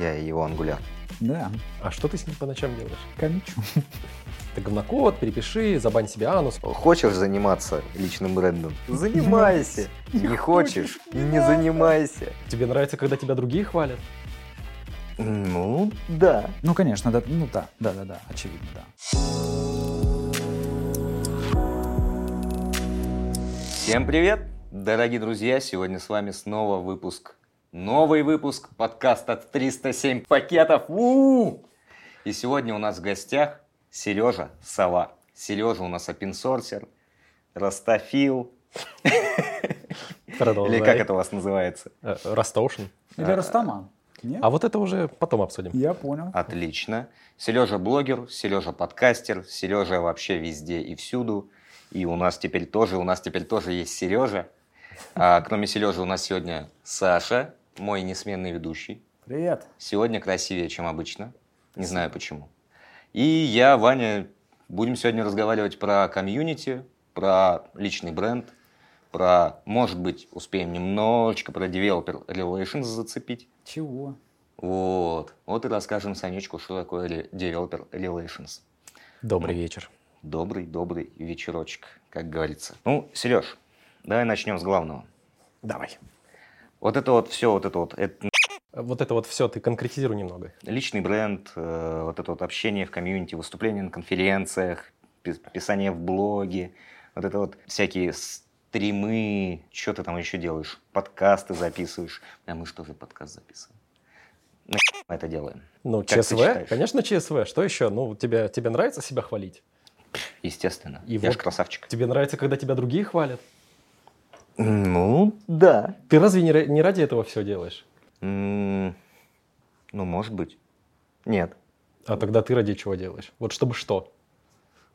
Я и его ангуляр. Да, А что ты с ним по ночам делаешь? комичу. Ты говнокод, перепиши, забань себе анус. Хочешь заниматься личным брендом? Занимайся. Не хочешь? Не занимайся. Тебе нравится, когда тебя другие хвалят? Ну, да. Ну, конечно, да, ну да, да, да, да, очевидно, да. Всем привет, дорогие друзья! Сегодня с вами снова выпуск, новый выпуск подкаста 307 пакетов. У-у-у! И сегодня у нас в гостях Сережа Сова. Сережа у нас опенсорсер, Продолжай. или как это у вас называется? Э, Ростошин. Или Рустаман? Нет? А вот это уже потом обсудим. Я понял. Отлично. Сережа блогер, Сережа подкастер, Сережа вообще везде и всюду. И у нас теперь тоже, у нас теперь тоже есть Сережа. А кроме Сережи у нас сегодня Саша, мой несменный ведущий. Привет. Сегодня красивее, чем обычно. Не знаю почему. И я, Ваня, будем сегодня разговаривать про комьюнити, про личный бренд, про, может быть, успеем немножечко про developer relations зацепить. Чего? Вот. Вот и расскажем Санечку, что такое developer relations. Добрый вечер. Добрый, добрый вечерочек, как говорится. Ну, Сереж, давай начнем с главного. Давай. Вот это вот все, вот это вот, это Вот это вот все, ты конкретизируй немного. личный бренд, э, вот это вот общение в комьюнити, выступления на конференциях, пис- писание в блоге, вот это вот всякие стримы, что ты там еще делаешь, подкасты записываешь. А мы что же подкаст записываем? На мы это делаем? Ну, Как ЧСВ, конечно, ЧСВ. Что еще? Ну, тебе, тебе нравится себя хвалить? Естественно. И Я вот- ж красавчик. Тебе нравится, когда тебя другие хвалят? Ну, да. Ты разве не, не ради этого все делаешь? М, Ну, может быть. Нет. А тогда ты ради чего делаешь? Вот чтобы что?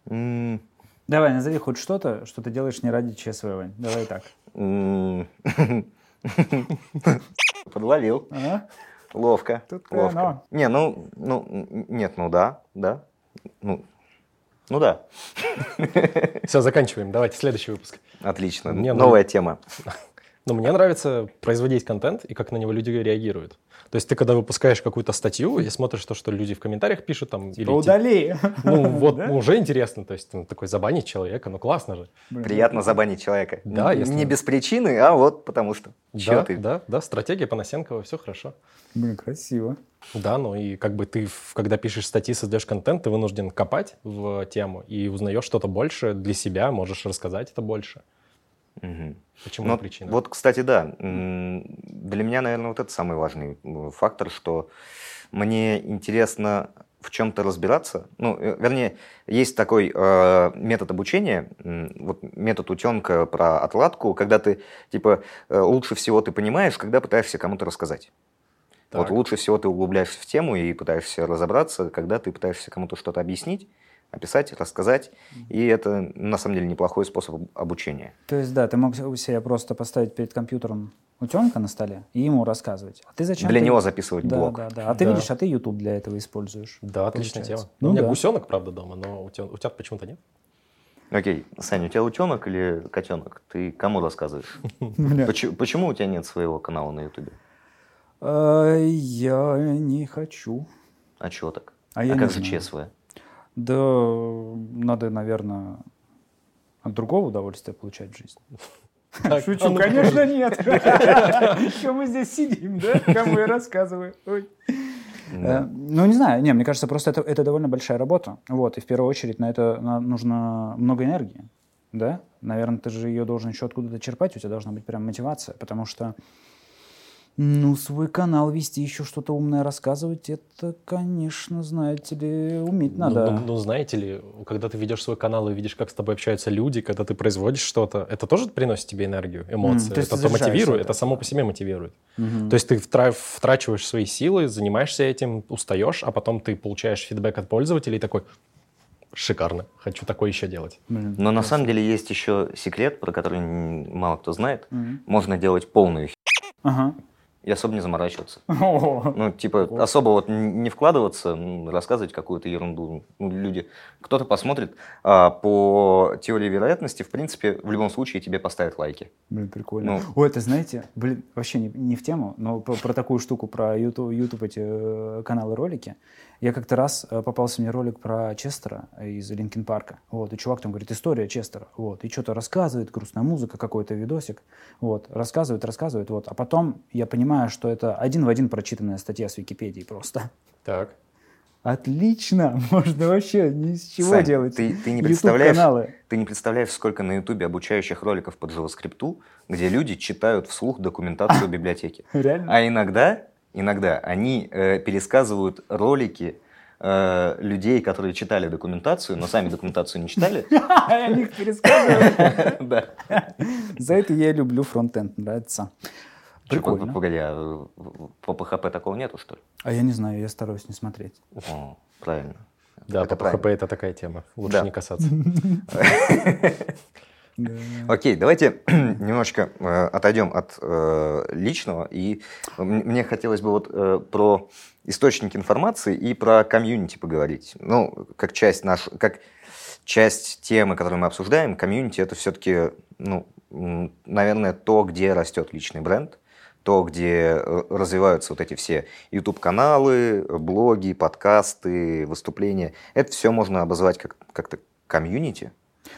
М, Давай, назови хоть что-то, что ты делаешь не ради ЧСВ, Вань. Давай так. Подловил. Ага. Ловко. Тут ловко. оно. Не, ну, ну, нет, ну да, да. Ну, ну да. Все, заканчиваем. Давайте следующий выпуск. Отлично. Мне Новая тема. Но мне нравится производить контент и как на него люди реагируют. То есть ты когда выпускаешь какую-то статью и смотришь то, что люди в комментариях пишут там... или ти- Удали. Ну вот Да? уже интересно, то есть ну, такой забанить человека, ну классно же. Приятно забанить человека. Да, если- Не без причины, а вот потому что. Чё да, ты? да, да, стратегия Панасенкова, все хорошо. Блин, красиво. Да, ну и как бы ты, когда пишешь статьи, создаешь контент, ты вынужден копать в тему и узнаешь что-то больше для себя, можешь рассказать это больше. Мгм. Почему Ну, причина? Вот, кстати, да. Для меня, наверное, вот это самый важный фактор, что мне интересно в чем-то разбираться. Ну, э, вернее, есть такой э, метод обучения, вот метод утенка про отладку, когда ты, типа, э, лучше всего ты понимаешь, когда пытаешься кому-то рассказать. Вот Так. лучше всего ты углубляешься в тему и пытаешься разобраться, когда ты пытаешься кому-то что-то объяснить, описать, рассказать. И это, на самом деле, неплохой способ обучения. То есть, да, ты мог у себя просто поставить перед компьютером утенка на столе и ему рассказывать. А ты зачем? Для ты- него записывать да, блог. Да, да. А ты Да. видишь, а ты YouTube для этого используешь. Да, отличная получается. тема. Ну у меня да. гусенок, правда, дома, но у тебя, почему-то нет. Окей, Саня, у тебя утенок или котенок? Ты кому рассказываешь? Почему, у тебя нет своего канала на Ютубе? А, Я не хочу. А чего так? А не как же. ЧСВ? Да, надо, наверное, от другого удовольствия получать в жизни. Так, Шучу, ну, конечно, нет. Что мы здесь сидим, да? Кому я рассказываю? Ой. Да. Э, Ну, не знаю, не, мне кажется, просто это, это довольно большая работа. Вот, и в первую очередь на это нужно много энергии, да? Наверное, ты же ее должен еще откуда-то черпать, у тебя должна быть прям мотивация, потому что, ну, свой канал вести, еще что-то умное рассказывать, это, конечно, знаете ли, уметь Ну, надо. Ну, ну, знаете ли, когда ты ведешь свой канал и видишь, как с тобой общаются люди, когда ты производишь что-то, это тоже приносит тебе энергию, эмоции. то есть это ты то заряжаешься мотивирует, от это этого. само по себе мотивирует. Мгм. То есть ты втра- втрачиваешь свои силы, занимаешься этим, устаешь, а потом ты получаешь фидбэк от пользователей и такой, шикарно, хочу такое еще делать. Блин. Но на самом деле есть еще секрет, про который мало кто знает. Мгм. Можно делать полную хи- Ага. И особо не заморачиваться. О, Ну, типа, особо вот не вкладываться, рассказывать какую-то ерунду. Ну, люди, кто-то посмотрит. А, по теории вероятности, в принципе, в любом случае тебе поставят лайки. Блин, прикольно. Ну. Ой, это знаете, блин, вообще не, не в тему, но про, про такую штуку, про YouTube, YouTube эти э, каналы ролики. Я как-то раз э, попался мне ролик про Честера из Линкин Парка. Вот, и чувак там говорит, история Честера. Вот, и что-то рассказывает, грустная музыка, какой-то видосик. Вот, рассказывает, рассказывает. Вот, а потом я понимаю, что это один в один прочитанная статья с Википедии просто. Так. Отлично! Можно вообще ни с чего Сань, делать. Ты, ты не представляешь, ты не представляешь, сколько на Ютубе обучающих роликов по JavaScript, где люди читают вслух документацию библиотеки. Реально? А иногда, иногда они э, пересказывают ролики э, людей, которые читали документацию, но сами документацию не читали. Они их пересказывают. Да. За это я люблю фронтенд, нравится. Прикольно. Погоди, а по PHP такого нету, что ли? А я не знаю, я стараюсь не смотреть. О, правильно. Да, Это по правильно. это такая тема. Лучше Да. не касаться. Окей, давайте немножечко э, отойдем от э, личного. И мне хотелось бы вот э, про источники информации и про комьюнити поговорить. Ну, как часть наш, как часть темы, которую мы обсуждаем, комьюнити это все-таки, ну, наверное, то, где растет личный бренд, то, где э, развиваются вот эти все YouTube-каналы, блоги, подкасты, выступления. Это все можно обозвать как, как-то комьюнити,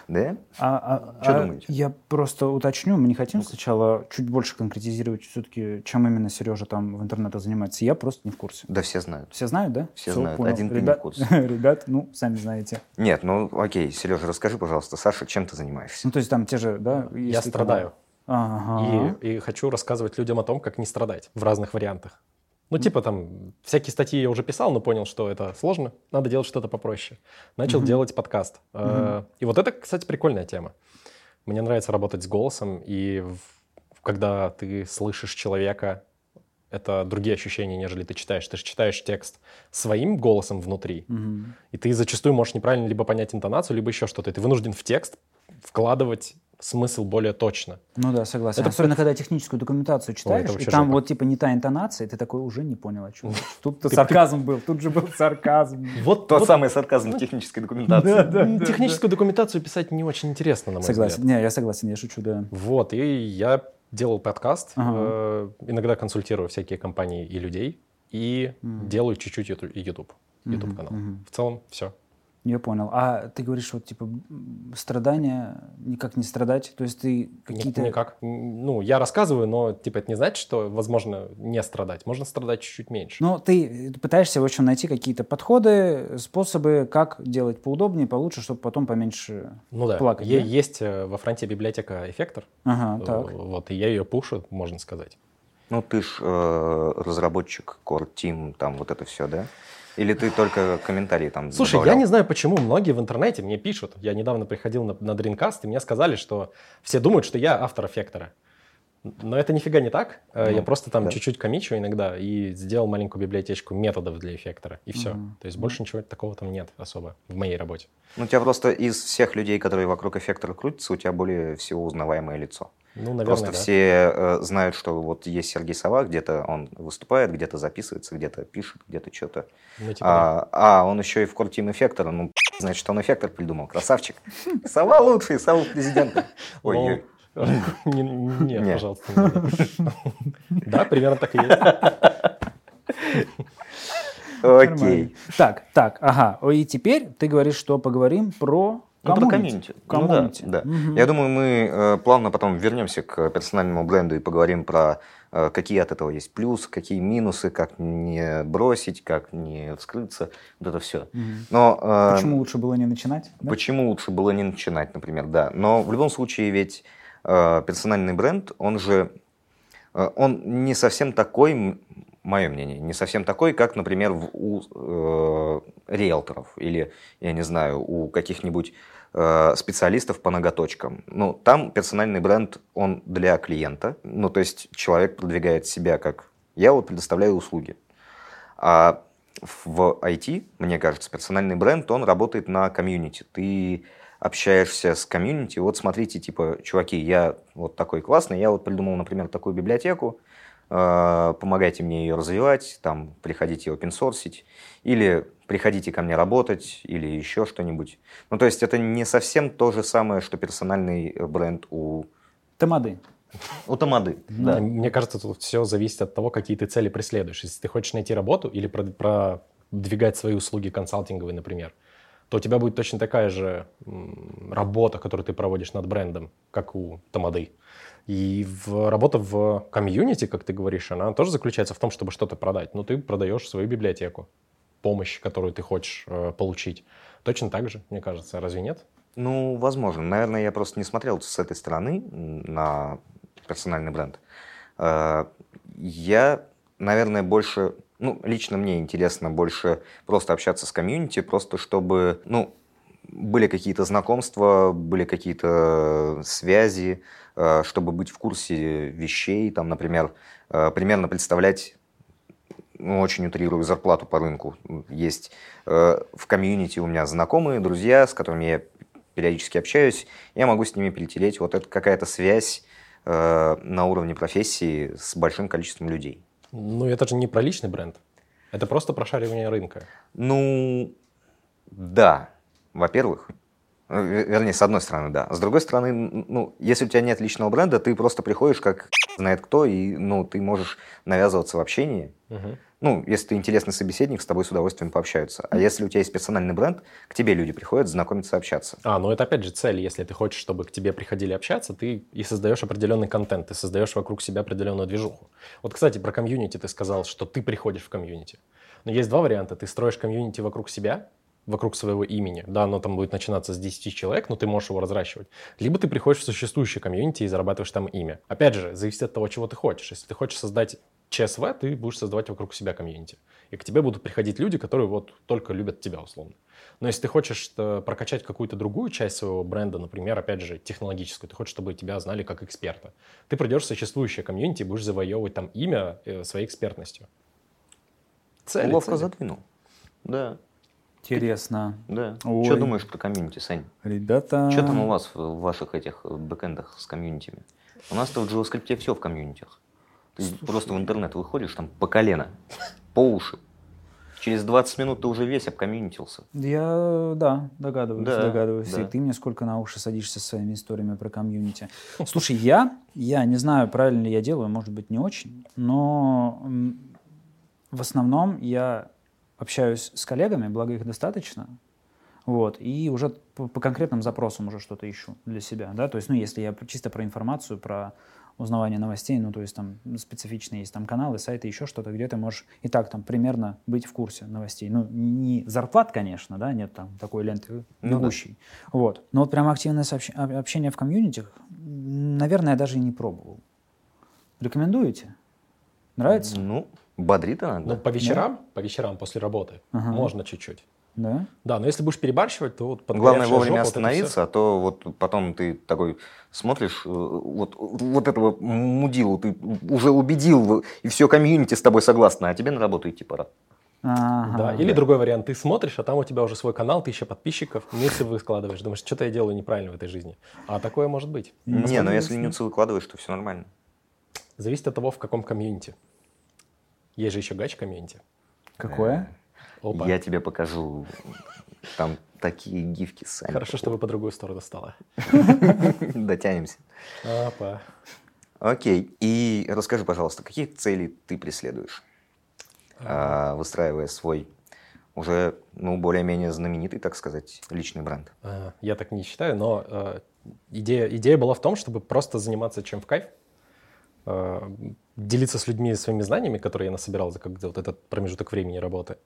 да? А, а- Чё а думаете? Я просто уточню, мы не хотим сначала чуть больше конкретизировать все-таки, чем именно Сережа там в интернете занимается. Я просто не в курсе. Да все знают. Все знают, да? Все Всё, знают. понял. Один ты не в Ребят, курсе. ребят, ну, сами знаете. Нет, ну окей, Сережа, расскажи, пожалуйста, Саша, чем ты занимаешься? Ну, то есть там те же, да? Я страдаю. канал- Ага. И, и хочу рассказывать людям о том, как не страдать в разных вариантах. Ну, типа там, всякие статьи я уже писал, но понял, что это сложно, надо делать что-то попроще. Начал делать подкаст. Э, И вот это, кстати, прикольная тема. Мне нравится работать с голосом, и когда ты слышишь человека, это другие ощущения, нежели ты читаешь. Ты же читаешь текст своим голосом внутри, Мгм. и ты зачастую можешь неправильно либо понять интонацию, либо еще что-то. И ты вынужден в текст вкладывать смысл более точно. Ну да, согласен. Это- Особенно, когда техническую документацию читаешь, и вообще там жопа. вот типа не та интонация, и ты такой уже не понял, о чем. Тут-то Ты- сарказм был, тут же был сарказм. Вот, Тот вот самый сарказм в технической документации. Да, да, да, Техническую документацию писать не очень интересно, на мой Согласен. взгляд. Не, я согласен, я шучу, да. Вот, и я делал подкаст, Ага. э, иногда консультирую всякие компании и людей, и делаю чуть-чуть YouTube, YouTube канал. В целом, все. Я понял. А ты говоришь, вот типа страдания, никак не страдать, то есть ты какие-то... Никак. Ну, я рассказываю, но типа это не значит, что возможно не страдать. Можно страдать чуть-чуть меньше. Ну, ты пытаешься, в общем, найти какие-то подходы, способы, как делать поудобнее, получше, чтобы потом поменьше... Ну да, плакать, Е- да? есть э, во фронте библиотека Эффектор, Ага, э, так. вот, и я ее пушу, можно сказать. Ну, ты ж э, разработчик, Core Team, там вот это все, да? Или ты только комментарии там Слушай, добавлял? я не знаю, почему многие в интернете мне пишут. Я недавно приходил на, на Dreamcast, и мне сказали, что все думают, что я автор эффектора. Но это нифига не так. Э, Ну, я просто там да. чуть-чуть комичу иногда и сделал маленькую библиотечку методов для эффектора. И все. Мгм. То есть больше ничего такого там нет особо в моей работе. Ну, у тебя просто из всех людей, которые вокруг эффектора крутятся, у тебя более всего узнаваемое лицо. Ну, наверное, Просто да. все э, знают, что вот есть Сергей Сова, где-то он выступает, где-то записывается, где-то пишет, где-то что-то. Ну, типа, да. А, а, он еще и в Team эффектора, ну, значит, он эффектор придумал, красавчик. Сова лучший, Сова президента. Ой, Нет, Не. пожалуйста. Да, примерно так и есть. окей. Так, так, ага. И теперь ты говоришь, что поговорим про Ну, коммунити. комьюнити. Ну, да, да. Мгм. Я думаю, мы э, плавно потом вернемся к персональному бренду и поговорим про э, какие от этого есть плюсы, какие минусы, как не бросить, как не вскрыться, вот это все. Мгм. Но э, Почему лучше было не начинать? да? Почему лучше было не начинать, например, да. Но в любом случае ведь э, персональный бренд, он же, э, он не совсем такой, мое мнение, не совсем такой, как, например, у э, риэлторов или, я не знаю, у каких-нибудь э, специалистов по ноготочкам. Ну, там персональный бренд, он для клиента, ну, то есть человек продвигает себя как я вот предоставляю услуги. А в IT, мне кажется, персональный бренд, он работает на комьюнити. Ты общаешься с комьюнити, вот смотрите, типа, чуваки, я вот такой классный, я вот придумал, например, такую библиотеку, помогайте мне ее развивать, там, приходите опенсорсить, или приходите ко мне работать, или еще что-нибудь. Ну, то есть это не совсем то же самое, что персональный бренд у... Тамады. У Тамады, да. Мне кажется, тут все зависит от того, какие ты цели преследуешь. Если ты хочешь найти работу или продвигать свои услуги консалтинговые, например, то у тебя будет точно такая же работа, которую ты проводишь над брендом, как у Тамады. И в, работа в комьюнити, как ты говоришь, она тоже заключается в том, чтобы что-то продать. Но ты продаешь свою библиотеку, помощь, которую ты хочешь э, получить. Точно так же, мне кажется, разве нет? Ну, возможно. Наверное, я просто не смотрел с этой стороны на персональный бренд. Э, я, наверное, больше ну, лично мне интересно больше просто общаться с комьюнити, просто чтобы, ну, были какие-то знакомства, были какие-то связи, э, чтобы быть в курсе вещей, там, например, э, примерно представлять ну, очень утрирую зарплату по рынку. Есть э, в комьюнити у меня знакомые, друзья, с которыми я периодически общаюсь, я могу с ними перетереть. Вот это какая-то связь на уровне профессии с большим количеством людей. Ну, это же не про личный бренд. Это просто прошаривание рынка. Ну, да. Во-первых, вернее, с одной стороны, да. С другой стороны, ну, если у тебя нет личного бренда, ты просто приходишь как знает кто, и, ну, ты можешь навязываться в общении. Угу. Ну, если ты интересный собеседник, с тобой с удовольствием пообщаются. А если у тебя есть персональный бренд, к тебе люди приходят знакомиться, общаться. А, ну это опять же цель. Если ты хочешь, чтобы к тебе приходили общаться, ты и создаешь определенный контент, ты создаешь вокруг себя определенную движуху. Вот, кстати, про комьюнити ты сказал, что ты приходишь в комьюнити. Но есть два варианта. Ты строишь комьюнити вокруг себя, вокруг своего имени. Да, оно там будет начинаться с 10 человек, но ты можешь его разращивать. Либо ты приходишь в существующее комьюнити и зарабатываешь там имя. Опять же, зависит от того, чего ты хочешь. Если ты хочешь создать ЧСВ, ты будешь создавать вокруг себя комьюнити. И к тебе будут приходить люди, которые вот только любят тебя, условно. Но если ты хочешь э, прокачать какую-то другую часть своего бренда, например, опять же, технологическую, ты хочешь, чтобы тебя знали как эксперта, ты придешь в существующее комьюнити и будешь завоевывать там имя э, своей экспертностью. Цели, Ловко цели. задвинул. Да. Интересно. Да. Ой. Что думаешь про комьюнити, Сань? Ребята... Что там у вас в ваших этих бэкэндах с комьюнитями? У нас-то в JavaScript все в комьюнитях. Ты Слушай, просто в интернет выходишь там по колено, по уши. Через 20 минут ты уже весь обкомьюнитился. Я, да, догадываюсь, да, догадываюсь. Да. И ты мне сколько на уши садишься своими историями про комьюнити. Слушай, я, я не знаю, правильно ли я делаю, может быть, не очень, но в основном я общаюсь с коллегами, благо их достаточно, вот, и уже по, по конкретным запросам уже что-то ищу для себя, да, то есть, ну, если я чисто про информацию, про узнавание новостей, ну, то есть там специфичные есть там каналы, сайты, еще что-то, где ты можешь и так там примерно быть в курсе новостей. Ну, не зарплат, конечно, да, нет там такой ленты бегущей. Ну, да. Вот. Но вот прям активное сообщ... общение в комьюнитях, наверное, я даже и не пробовал. Рекомендуете? Нравится? Ну, бодрит иногда. Ну, по вечерам, да? по вечерам после работы ага. можно чуть-чуть. Да? Да, но если будешь перебарщивать, то вот Главное вовремя жопа, остановиться, вот а то вот потом ты такой смотришь, э, вот, вот этого мудилу ты уже убедил, и все комьюнити с тобой согласно, а тебе на работу идти пора. Ага, да. Или да. другой вариант, ты смотришь, а там у тебя уже свой канал, тысяча подписчиков, нюцы выкладываешь, думаешь, что-то я делаю неправильно в этой жизни. А такое может быть. Не, но если нюцы выкладываешь, то все нормально. Зависит от того, в каком комьюнити. Есть же еще гач комьюнити. Какое? Опа. Я тебе покажу. Там такие гифки сами. Хорошо, что вы по другую сторону стала. Дотянемся. Опа. Окей. И расскажи, пожалуйста, какие цели ты преследуешь, а, выстраивая свой уже, ну, более-менее знаменитый, так сказать, личный бренд? А, я так не считаю, но э, идея, идея была в том, чтобы просто заниматься чем в кайф, э, делиться с людьми своими знаниями, которые я насобирал за как вот этот промежуток времени работы,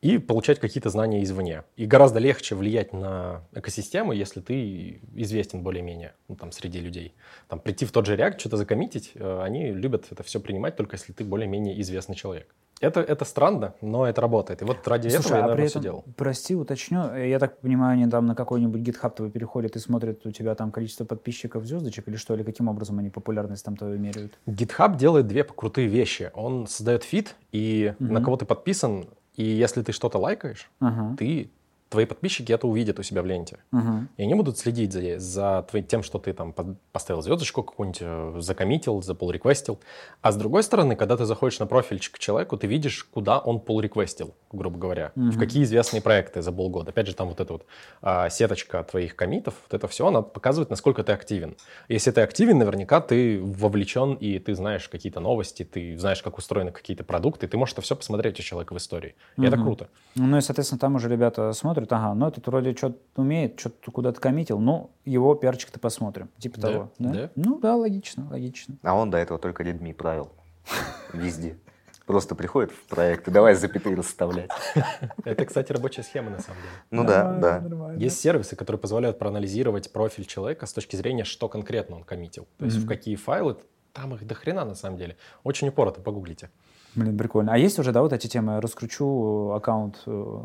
и получать какие-то знания извне. И гораздо легче влиять на экосистему, если ты известен более-менее ну, там, среди людей. Там, прийти в тот же React, что-то закоммитить, э, они любят это все принимать только если ты более-менее известный человек. Это, это странно, но это работает. И вот ради Слушай, этого я, а наверное, этом, все делал. Прости, уточню. Я так понимаю, они там на какой-нибудь GitHub твой переходят и смотрят у тебя там количество подписчиков, звездочек или что? Или каким образом они популярность там твою меряют? GitHub делает две крутые вещи. Он создает фид, и угу. на кого ты подписан, и если ты что-то лайкаешь, ага. ты твои подписчики это увидят у себя в ленте. Мгм. И они будут следить за, за твоим, тем, что ты там поставил звездочку какую-нибудь, э, закоммитил, запул-реквестил. А с другой стороны, когда ты заходишь на профильчик к человеку, ты видишь, куда он pull-реквестил, грубо говоря. В какие известные проекты за полгода. Опять же, там вот эта вот а, сеточка твоих комитов, вот это все, она показывает, насколько ты активен. Если ты активен, наверняка ты вовлечен, и ты знаешь какие-то новости, ты знаешь, как устроены какие-то продукты, ты можешь это все посмотреть у человека в истории. И это Мгм. круто. Ну и, соответственно, там уже ребята смотрят, ага, ну этот вроде что-то умеет, что-то куда-то коммитил, ну его пиарчик-то посмотрим. Типа Да, того. да. Ну да, логично, логично. А он до этого только Redmi правил. Везде. Просто приходит в проект и давай запятые расставлять. Это, кстати, рабочая схема на самом деле. Ну да, да. Есть сервисы, которые позволяют проанализировать профиль человека с точки зрения, что конкретно он коммитил. То есть в какие файлы, там их до хрена на самом деле. Очень упорото, погуглите. Блин, прикольно. А есть уже, да, вот эти темы? Раскручу э, аккаунт э,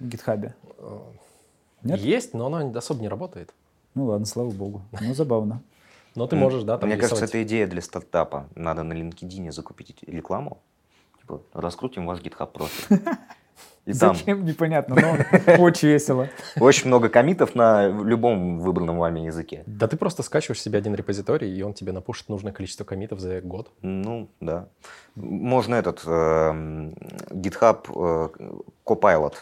в гитхабе. Нет? Есть, но оно особо не работает. Ну ладно, слава богу. Ну, забавно. Но ты можешь, да, там Мне кажется, это идея для стартапа. Надо на LinkedIn закупить рекламу. Типа, раскрутим ваш GitHub профиль. И там Зачем, непонятно, но очень весело. очень много комитов на любом выбранном вами языке. Да ты просто скачиваешь себе один репозиторий, и он тебе напушит нужное количество комитов за год. Ну, да. Можно этот эм, GitHub э, Copilot э,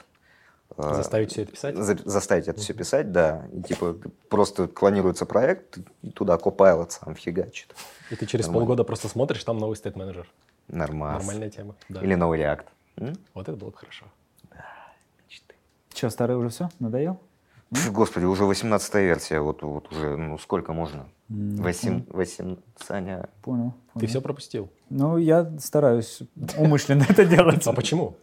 Заставить все это писать. за- заставить это все писать, да. И типа просто клонируется проект, и туда Copilot сам фигачит. И ты через Нормально. полгода просто смотришь, там новый стейт-менеджер. Нормально. Нормальная тема. Да. Или новый React. М? Вот это было бы хорошо. Мечты. Че, старый уже все? Надоел? Фу, Господи, уже 18 версия, вот, вот уже, ну сколько можно? Восемь, восемь, Саня, Понял. Ты понял. все пропустил. Ну, я стараюсь умышленно это делать. А почему?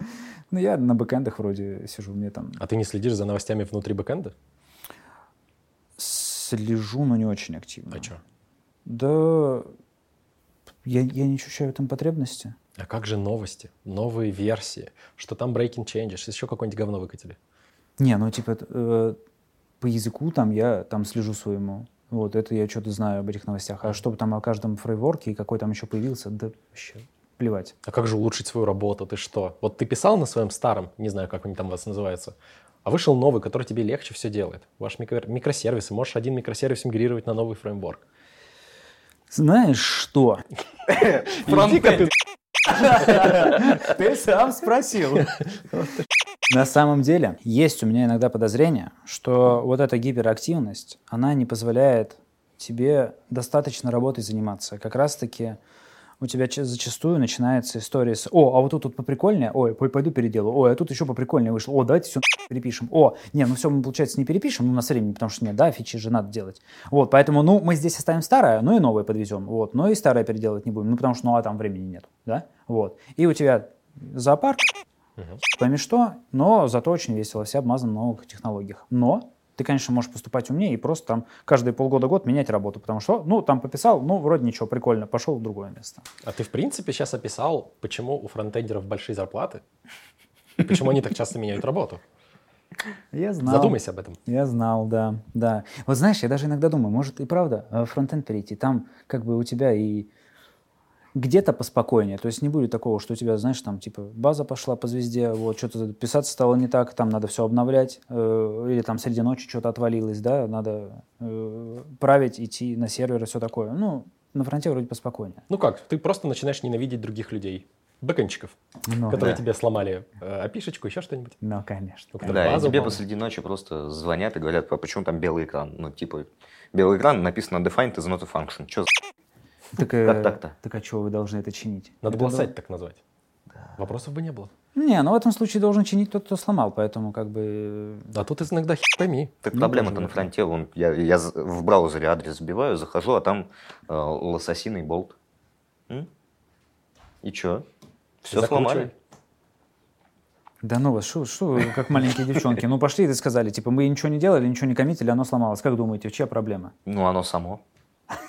Ну, я на бэкэндах вроде сижу, мне там А ты не следишь за новостями внутри бэкэнда? слежу, но не очень активно. А что? Да, я, я не ощущаю в этом потребности. А как же новости? Новые версии? Что там breaking changes? Еще какое-нибудь говно выкатили? Не, ну, типа, э, по языку там я там слежу своему. Вот, это я что-то знаю об этих новостях. А чтобы там о каждом фрейворке и какой там еще появился, да вообще плевать. А как же улучшить свою работу? Ты что? Вот ты писал на своем старом, не знаю, как они там у вас называются, а вышел новый, который тебе легче все делает. Ваш микро- микросервисы. Можешь один микросервис мигрировать на новый фреймворк. Знаешь что? Ты сам спросил. На самом деле, есть у меня иногда подозрение, что вот эта гиперактивность, она не позволяет тебе достаточно работой заниматься. Как раз-таки у тебя ча- зачастую начинается история с «О, а вот тут, тут поприкольнее, ой, пой- пойду переделаю, ой, а тут еще поприкольнее вышло, о, давайте все перепишем, о, не, ну все мы, получается, не перепишем, ну, у нас времени, потому что нет, да, фичи же надо делать. Вот, поэтому, ну, мы здесь оставим старое, ну и новое подвезем, вот, но и старое переделывать не будем, ну, потому что, ну, а там времени нет, да, вот. И у тебя зоопарк, пойми что, но зато очень весело, все обмазаны на новых технологиях. Но ты, конечно, можешь поступать умнее и просто там каждые полгода-год менять работу, потому что, ну, там пописал, ну, вроде ничего, прикольно, пошел в другое место. А ты, в принципе, сейчас описал, почему у фронтендеров большие зарплаты, и почему они так часто меняют работу. Я знал. Задумайся об этом. Я знал, да, да. Вот знаешь, я даже иногда думаю, может и правда э, фронтенд перейти, там как бы у тебя и где-то поспокойнее, то есть не будет такого, что у тебя, знаешь, там типа база пошла по звезде, вот что-то писаться стало не так, там надо все обновлять, э, или там среди ночи что-то отвалилось, да, надо э, править, идти на сервер и все такое. Ну, на фронте вроде поспокойнее. Ну как, ты просто начинаешь ненавидеть других людей, бэкэнщиков, Ну, которые да. тебе сломали э, опишечку, еще что-нибудь. ну, конечно. Да, и тебе посреди ночи просто звонят и говорят, а почему там белый экран? Ну, типа, белый экран, написано defined is not a function. Что за... Так, э, Как так-то? так а чего вы должны это чинить? Надо Это было сайт так назвать. Вопросов бы не было. Не, ну в этом случае должен чинить тот, кто сломал, поэтому как бы... А тут иногда хер пойми. Так Ну, проблема-то на фронте. Вон, я, я в браузере адрес забиваю, захожу, а там э, лососиный болт. М? И чё? Все Закручивай. сломали. Да ну вас, что что вы, как маленькие девчонки? Ну пошли и сказали, типа, мы ничего не делали, ничего не коммитили, оно сломалось. Как думаете, чья проблема? Ну, оно само.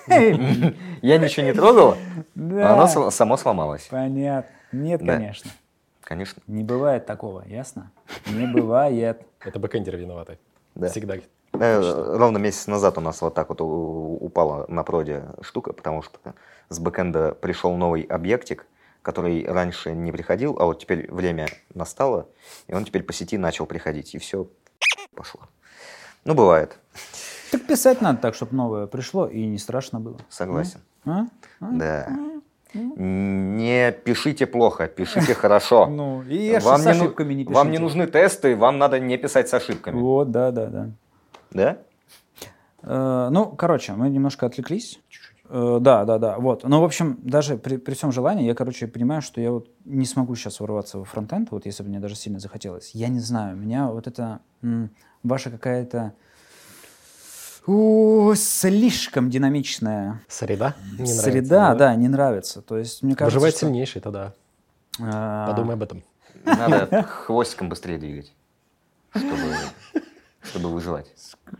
Я ничего не трогал, а оно само сломалось. Понятно. Нет, конечно. Конечно. Не бывает такого, ясно? Не бывает. Это бэкэндеры виноваты. Да. Всегда. Э, Ровно месяц назад у нас вот так вот упала на проде штука, потому что с бэкэнда пришел новый объектик, который раньше не приходил, а вот теперь время настало, и он теперь по сети начал приходить, и все, пошло. Ну, бывает, Так писать надо так, чтобы новое пришло и не страшно было. согласен. А? А? Да. Не пишите плохо, пишите хорошо. Ну, и Вам с не, ну- ошибками не вам не пишите. нужны тесты, вам надо не писать с ошибками. Вот, да, да, да. Да? Э, ну, короче, мы немножко отвлеклись. Э, да, да, да. Вот. Но, в общем, даже при, при всем желании, я, короче, понимаю, что я вот не смогу сейчас ворваться во фронтенд, вот если бы мне даже сильно захотелось. Я не знаю, у меня вот это м, ваша какая-то о, слишком динамичная Среда? Не нравится, среда, да, не нравится. То есть, мне кажется, Выживает что, сильнейший тогда. а, Подумай об этом. Надо хвостиком быстрее двигать, чтобы, чтобы выживать.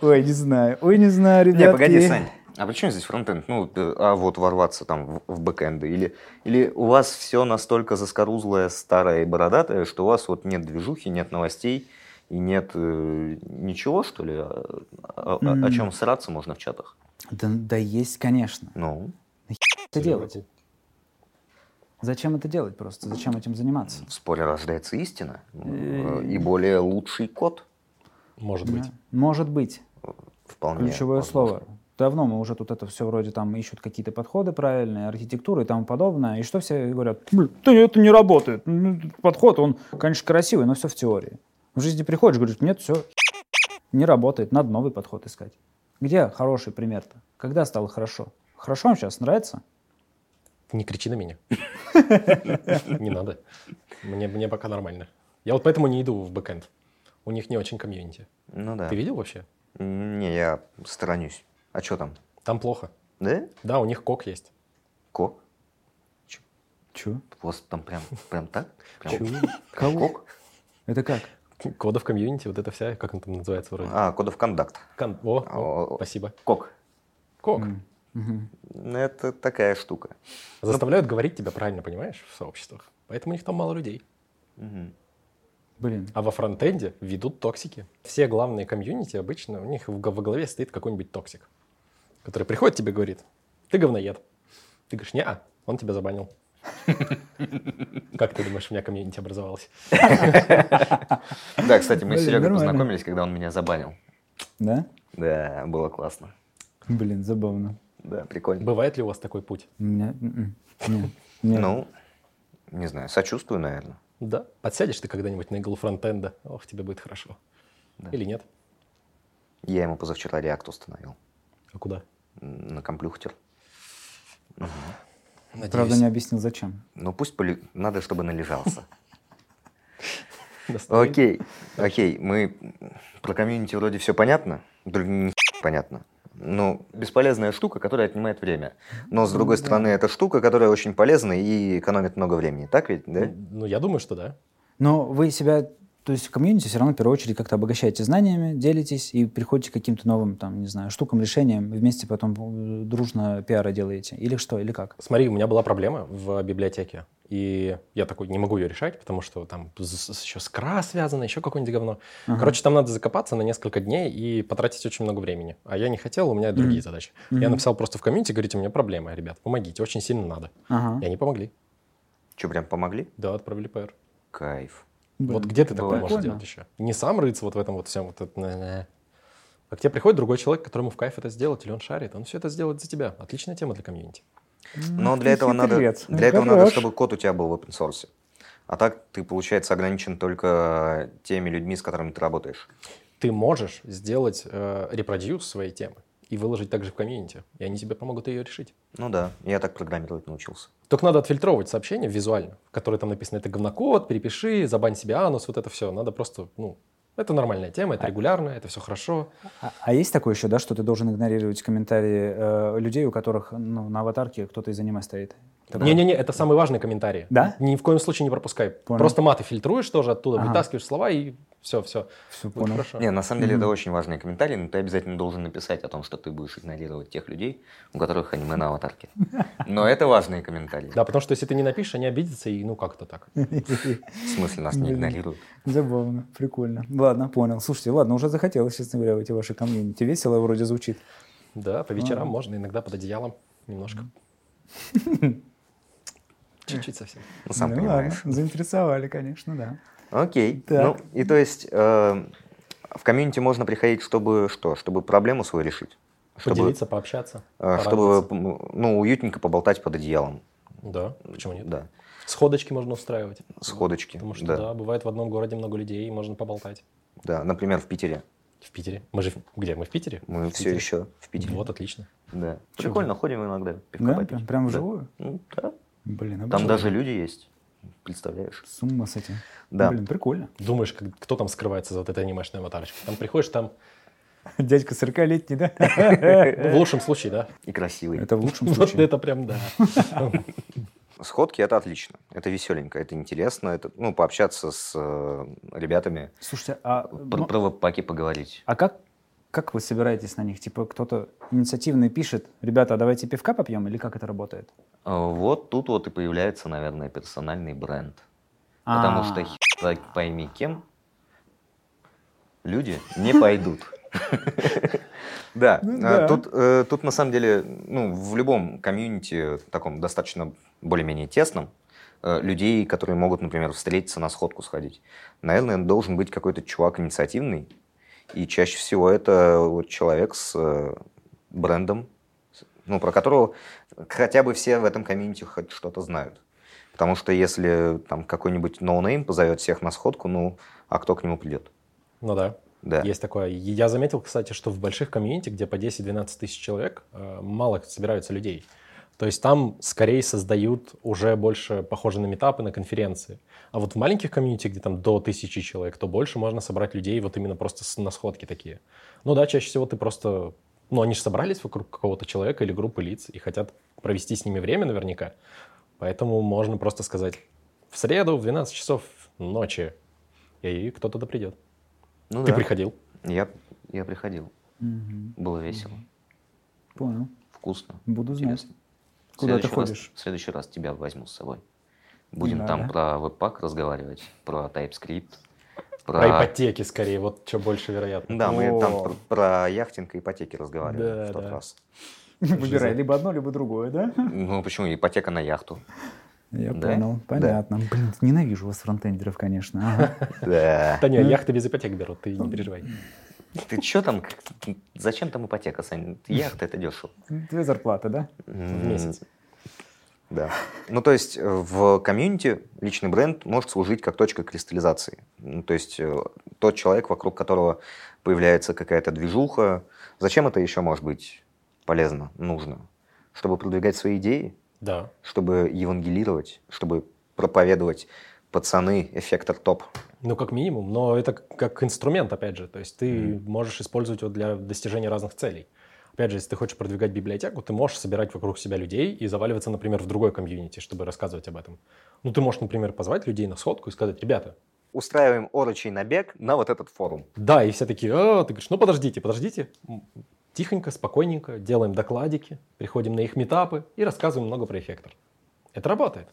Ой, не знаю, ой, не знаю, ребятки. Не, погоди, Сань. А при чем здесь фронтенд? Ну, э, а вот ворваться там в, в бэкэнды? Или, или у вас все настолько заскорузлое, старое и бородатое, что у вас вот нет движухи, нет новостей и нет э, ничего, что ли, о, о- о- о чем сраться можно в чатах? Да, да есть, конечно. Ну, Это делать. Зачем это делать просто? Зачем этим заниматься? в споре рождается истина э, и более лучший код. Может быть. Да. Может быть. Вполне. Ключевое возможно. слово. Давно мы уже тут это все вроде там ищут какие-то подходы правильные, архитектуры и тому подобное. И что все говорят? Да это не работает. Ну, Подход, он, конечно, красивый, но все в теории. В жизни приходишь, говоришь, нет, все не работает, надо новый подход искать. Где хороший пример-то? Когда стало хорошо? Хорошо вам сейчас нравится? Не кричи на меня. Не надо. Мне, мне пока нормально. Я вот поэтому не иду в бэкэнд. У них не очень комьюнити. Ну да. Ты видел вообще? Не, я сторонюсь. А что там? Там плохо. Да? Да, у них кок есть. Кок? Че? Просто там прям, прям так? Прям Чё? CoC? Это как? Code of community, вот это вся, как он там называется вроде. А, Code of Conduct. Кон- О, о, О, спасибо. CoC. CoC. Мгм. Ну, Это такая штука. Заставляют говорить тебя правильно, понимаешь, в сообществах. Поэтому у них там мало людей. Мгм. Блин. А во фронтенде ведут токсики. Все главные комьюнити обычно, у них в- во главе стоит какой-нибудь токсик, который приходит тебе и говорит, ты говноед. Ты говоришь, не он тебя забанил. Как ты думаешь, у меня комьюнити образовалось? Да, кстати, мы с Серегой познакомились, когда он меня забанил. Да? Да, было классно. Блин, забавно. Да, прикольно. Бывает ли у вас такой путь? У меня... Ну, не знаю, сочувствую, наверное. Да. Подсядешь ты когда-нибудь на иглу фронтенда, ох, тебе будет хорошо. Да. Или нет? Я ему позавчера реакт установил А куда? на комплюхтер. Надеюсь. Правда, не объяснил, зачем. Ну, пусть поли- надо, чтобы належался. Окей, окей, мы про комьюнити вроде все понятно, не понятно. Ну, бесполезная штука, которая отнимает время. Но, с другой стороны, это штука, которая очень полезна и экономит много времени. Так ведь, да? Ну, я думаю, что да. Но вы себя, то есть в комьюнити все равно в первую очередь как-то обогащаете знаниями, делитесь и приходите к каким-то новым, там, не знаю, штукам, решениям, вместе потом э, дружно пиара делаете. Или что, или как? Смотри, у меня была проблема в библиотеке, и я такой не могу ее решать, потому что там еще с кра связано, еще какое-нибудь говно. Ага. Короче, там надо закопаться на несколько дней и потратить очень много времени. А я не хотел, у меня другие Мгм. задачи. Мгм. Я написал просто в комьюнити, говорите, у меня проблема, ребят, помогите, очень сильно надо. Ага. И они помогли. Что, прям помогли? Да, отправили ПР. Кайф. Вот где ты такое можешь Прикольно. делать еще? Не сам рыться вот в этом вот всем вот это. А к тебе приходит другой человек, которому в кайф это сделать, или он шарит, он все это сделает за тебя. Отличная тема для комьюнити. Но Ах для этого надо, хитрец. Ну, для этого надо, чтобы код у тебя был в open source. А так ты, получается, ограничен только теми людьми, с которыми ты работаешь. Ты можешь сделать э, репродюс своей темы и выложить также в комьюнити, и они тебе помогут ее решить. Ну да, я так программировать научился. Только надо отфильтровывать сообщения визуально, в которые там написано «это говнокод», «перепиши», «забань себе анус», вот это все. Надо просто, ну, это нормальная тема, это регулярно, это все хорошо. А, а есть такое еще, да, что ты должен игнорировать комментарии э, людей, у которых ну, на аватарке кто-то из аниме стоит? Не-не-не, это самый важный комментарий. Да? Ни в коем случае не пропускай. Понял. Просто маты фильтруешь тоже оттуда, Ага. вытаскиваешь слова и все, все. Будет понял. хорошо. Не, на самом деле Мгм. это очень важные комментарии, но ты обязательно должен написать о том, что ты будешь игнорировать тех людей, у которых аниме на аватарке. Но это важные комментарии. Да, потому что если ты не напишешь, они обидятся, и ну как-то так. В смысле, нас не игнорируют. Забавно, прикольно. Ладно, понял. Слушайте, ладно, уже захотелось, честно говоря, в эти ваши комьюнити. Весело вроде звучит. Да, по вечерам можно, иногда под одеялом немножко. Чуть-чуть совсем. Ну, сам Ну понимаешь. ладно, заинтересовали, конечно, да. Окей. Так. Ну, и то есть э, в комьюнити можно приходить, чтобы что? Чтобы проблему свою решить. Чтобы, Поделиться, пообщаться. э, чтобы ну, уютненько поболтать под одеялом. Да, почему нет? Да. Сходочки можно устраивать. Сходочки. Потому что, да. да. бывает в одном городе много людей, и можно поболтать. Да, например, в Питере. В Питере. Мы же... Где? Мы в Питере? Мы В все Питере. еще в Питере. Вот, отлично. Да. Прикольно, ходим иногда. пивка Да? попить. Прям, прям Да. вживую? Ну, да. Блин, Там обожаю. даже люди есть. Представляешь? С ума с этим. Да. Блин, прикольно. Думаешь, кто там скрывается за вот этой анимешной аватарочкой? Там приходишь, там... Дядька 40-летний, да? ну, в лучшем случае, да. И красивый. Это в лучшем Вот случае. это прям да. Сходки это отлично. Это веселенько, это интересно. Это, ну, пообщаться с э, ребятами, Слушайте, а, про, ну, про веб-паки поговорить. а как, как вы собираетесь на них? Типа кто-то инициативный пишет, ребята, а давайте пивка попьем, или как это работает? А Вот тут вот и появляется, наверное, персональный бренд. Потому А, что хер пойми кем люди не пойдут. Да, Ну тут, э, тут на самом деле, ну, в любом комьюнити, таком достаточно более-менее тесном, э, людей, которые могут, например, встретиться на сходку сходить. Наверное, должен быть какой-то чувак инициативный, и чаще всего это вот человек с э, брендом, ну, про которого хотя бы все в этом комьюнити хоть что-то знают. Потому что если там какой-нибудь ноунейм позовет всех на сходку, ну, а кто к нему придет? Ну да. Да. Есть такое. Я заметил, кстати, что в больших комьюнити, где по 10-12 тысяч человек, э, мало собираются людей. То есть там скорее создают уже больше похоже на метапы, на конференции. А вот в маленьких комьюнити, где там до тысячи человек, то больше можно собрать людей вот именно просто с- на сходки такие. Ну да, чаще всего ты просто... Ну, они же собрались вокруг какого-то человека или группы лиц и хотят провести с ними время наверняка. Поэтому можно просто сказать в среду в 12 часов ночи, и кто-то туда придет. Ну Ты да. приходил? Я, я приходил. мгм, Было весело, Понял. вкусно. Буду знать. Интересно. Куда ты следующий раз- ходишь? в следующий раз тебя возьму с собой. Будем Да, там да. про веб-пак разговаривать, про TypeScript, про... Про ипотеки скорее, вот что больше вероятно. Да, мы там О. про, про яхтинг и ипотеки разговаривали Да, в тот да. раз. Выбирай либо одно, либо другое, да? Ну почему? Ипотека на яхту. Я Да? понял, понятно. Блин, ненавижу вас, фронтендеров, конечно. Да. Да не, яхты без ипотек берут, ты не переживай. Ты что там? Зачем там ипотека, Сань? Яхта это дешево. Две зарплаты, да? В месяц. Да. Ну, то есть э, в комьюнити личный бренд может служить как точка кристаллизации. Ну, то есть э, тот человек, вокруг которого появляется какая-то движуха. Зачем это еще может быть полезно, нужно? Чтобы продвигать свои идеи, Да. чтобы евангелировать, чтобы проповедовать пацаны, эффектор топ. Ну, как минимум, но это как инструмент, опять же. То есть ты можешь использовать его для достижения разных целей. Опять же, если ты хочешь продвигать библиотеку, ты можешь собирать вокруг себя людей и заваливаться, например, в другой комьюнити, чтобы рассказывать об этом. Ну, ты можешь, например, позвать людей на сходку и сказать, ребята, Устраиваем орочий набег на вот этот форум. да, и все такие, а, ты говоришь, ну, подождите, подождите. Тихонько, спокойненько делаем докладики, приходим на их метапы и рассказываем много про эффектор. Это работает.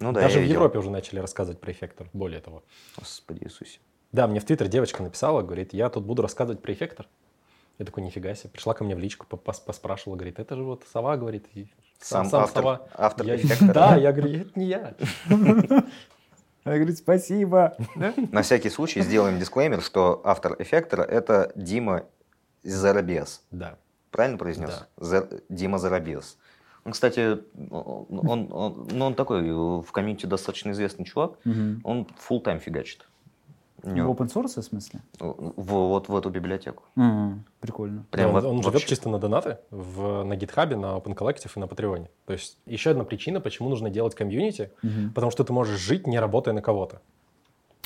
Ну да, Даже в видел. Европе уже начали рассказывать про эффектор, более того. Господи Иисусе. Да, мне в Твиттер девочка написала, говорит, я тут буду рассказывать про эффектор. Я такой, нифига себе. Пришла ко мне в личку, по- пос- поспрашивала, говорит, это же вот сова, говорит. и Сам автор- автор Я-. Да, я говорю, это не я. Она говорит, спасибо. На всякий случай сделаем дисклеймер, что автор эффектора это Дима Зарабес. Да. Правильно произнес? Зар- Дима Zerobias. Он, кстати, он, он- ну, он такой в комьюнити достаточно известный чувак. Мгм. Он full-time фигачит. У В него- open source в смысле? в- вот в эту библиотеку. М, Прикольно. Прям он вот он живет вообще. чисто на донаты в, на гитхабе, на Open Collective и на Патреоне. То есть еще одна причина, почему нужно делать комьюнити, Мгм. потому что ты можешь жить, не работая на кого-то.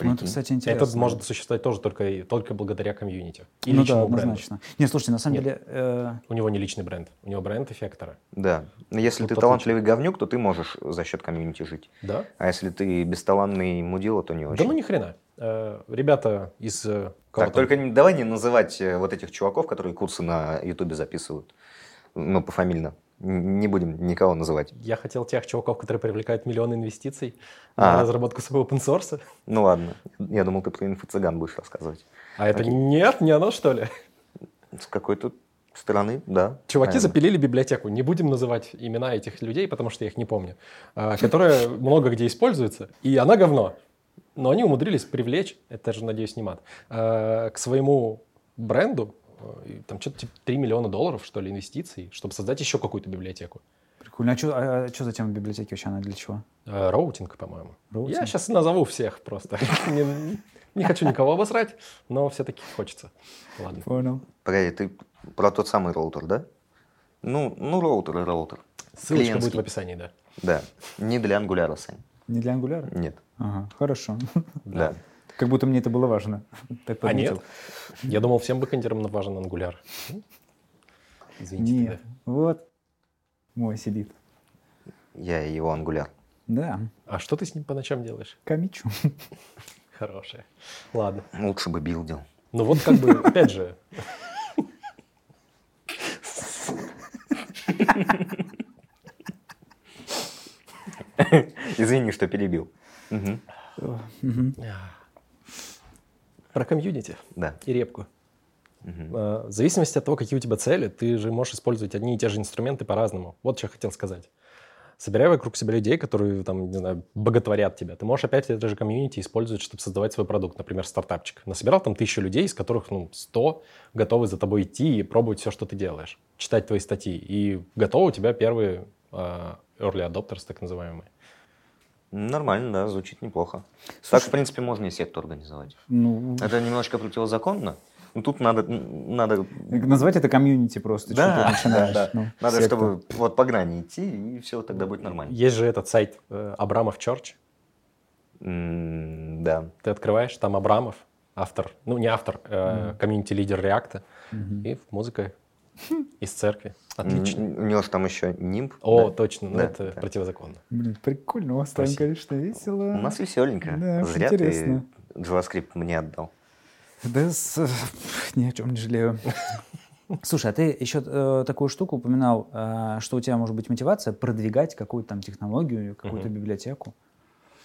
Ну, это, кстати, интересно. Это может существовать тоже только, только благодаря комьюнити. И ну да, личному бренду. однозначно. Не, слушайте, на самом Нет. деле... э, У него не личный бренд, у него бренд эффектора. Да. Но если Вот ты талантливый говнюк, то ты можешь за счет комьюнити жить. Да? А если ты бесталанный мудила, то не очень. Да ну ни хрена. Э, Ребята из... э, Так, только не- давай не называть э, вот этих чуваков, которые курсы на Ютубе записывают. Ну, пофамильно. Не будем никого называть. Я хотел тех чуваков, которые привлекают миллионы инвестиций А. на разработку своего open source. Ну ладно. Я думал, ты про инфо-цыган будешь рассказывать. А это Окей. нет, не оно, что ли? С какой-то стороны, да. Чуваки правильно. запилили библиотеку. Не будем называть имена этих людей, потому что я их не помню. а, Которая много где используется. И она говно. Но они умудрились привлечь, это же, надеюсь, не мат, э, к своему бренду там что-то типа 3 миллиона долларов, что ли, инвестиций, чтобы создать еще какую-то библиотеку. Прикольно. А что а, а за тема библиотеки вообще? Она для чего? Э, Роутинг, по-моему. Роутинг? Я сейчас назову всех просто. Не- хочу никого обосрать, но все-таки хочется. Ладно. Понял. Погоди, ты про тот самый роутер, да? Ну, ну роутер и роутер. Ссылочка будет в описании, да. Да. Не для ангуляра, Сань. Не для ангуляра? Нет. Ага, хорошо. Да. Как будто мне это было важно. Так А нет? Я думал, всем бэкэндерам важен ангуляр. Извините Нет. тогда. Вот. Мой сидит. Я его ангуляр. Да, А что ты с ним по ночам делаешь? комичу. Хорошее. Ладно. Лучше бы билдил. Ну вот как бы, опять же, Извини, что перебил. Мгм. Мгм. Про комьюнити Да. и репку. Э, В зависимости от того, какие у тебя цели, ты же можешь использовать одни и те же инструменты по-разному. Вот что я хотел сказать. Собирай вокруг себя людей, которые, там, не знаю, боготворят тебя. Ты можешь опять это же комьюнити использовать, чтобы создавать свой продукт, например, стартапчик. Насобирал там тысячу людей, из которых, ну, 100 готовы за тобой идти и пробовать все, что ты делаешь. Читать твои статьи. И готовы у тебя первые э, early adopters, так называемые. Нормально, да, звучит неплохо. Так, в принципе, можно и секту организовать. Ну, Это немножко противозаконно. Но тут надо, надо, назвать это комьюнити просто. Да, что ты начинаешь. да. ну, надо секта. чтобы вот по грани идти, и все тогда будет нормально. Есть же этот сайт э, Абрамов Church. М, Да. Ты открываешь, там Абрамов, автор, ну не автор, э, комьюнити-лидер Реакта, и музыка из церкви. Отлично. У него же там еще нимб. О, да. точно, ну Да, это да. противозаконно. Блин, прикольно. У вас там, Спасибо. конечно, весело. У нас веселенько. Да, Зря интересно. ты JavaScript мне отдал. Да с- ни о чем не жалею. Слушай, а ты еще э, такую штуку упоминал, э, что у тебя может быть мотивация продвигать какую-то там технологию, какую-то библиотеку.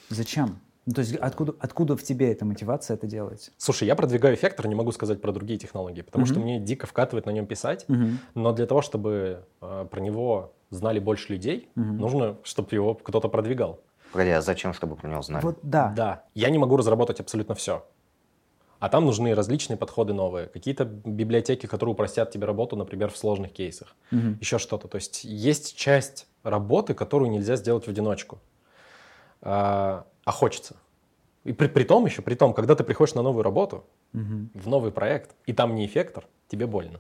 Зачем? Ну, то есть откуда, откуда в тебе эта мотивация это делать? Слушай, я продвигаю эффектор, не могу сказать про другие технологии, потому что Мгм. мне дико вкатывает на нем писать, Мгм. но для того, чтобы э, про него знали больше людей, Мгм. нужно, чтобы его кто-то продвигал. Погоди, а зачем, чтобы про него знали? Вот да. Да, я не могу разработать абсолютно все. А там нужны различные подходы новые, какие-то библиотеки, которые упростят тебе работу, например, в сложных кейсах. Мгм. еще что-то. То есть есть часть работы, которую нельзя сделать в одиночку. А, хочется. И при, при том еще, при том, когда ты приходишь на новую работу, Мгм. в новый проект, и там не эффектор, тебе больно.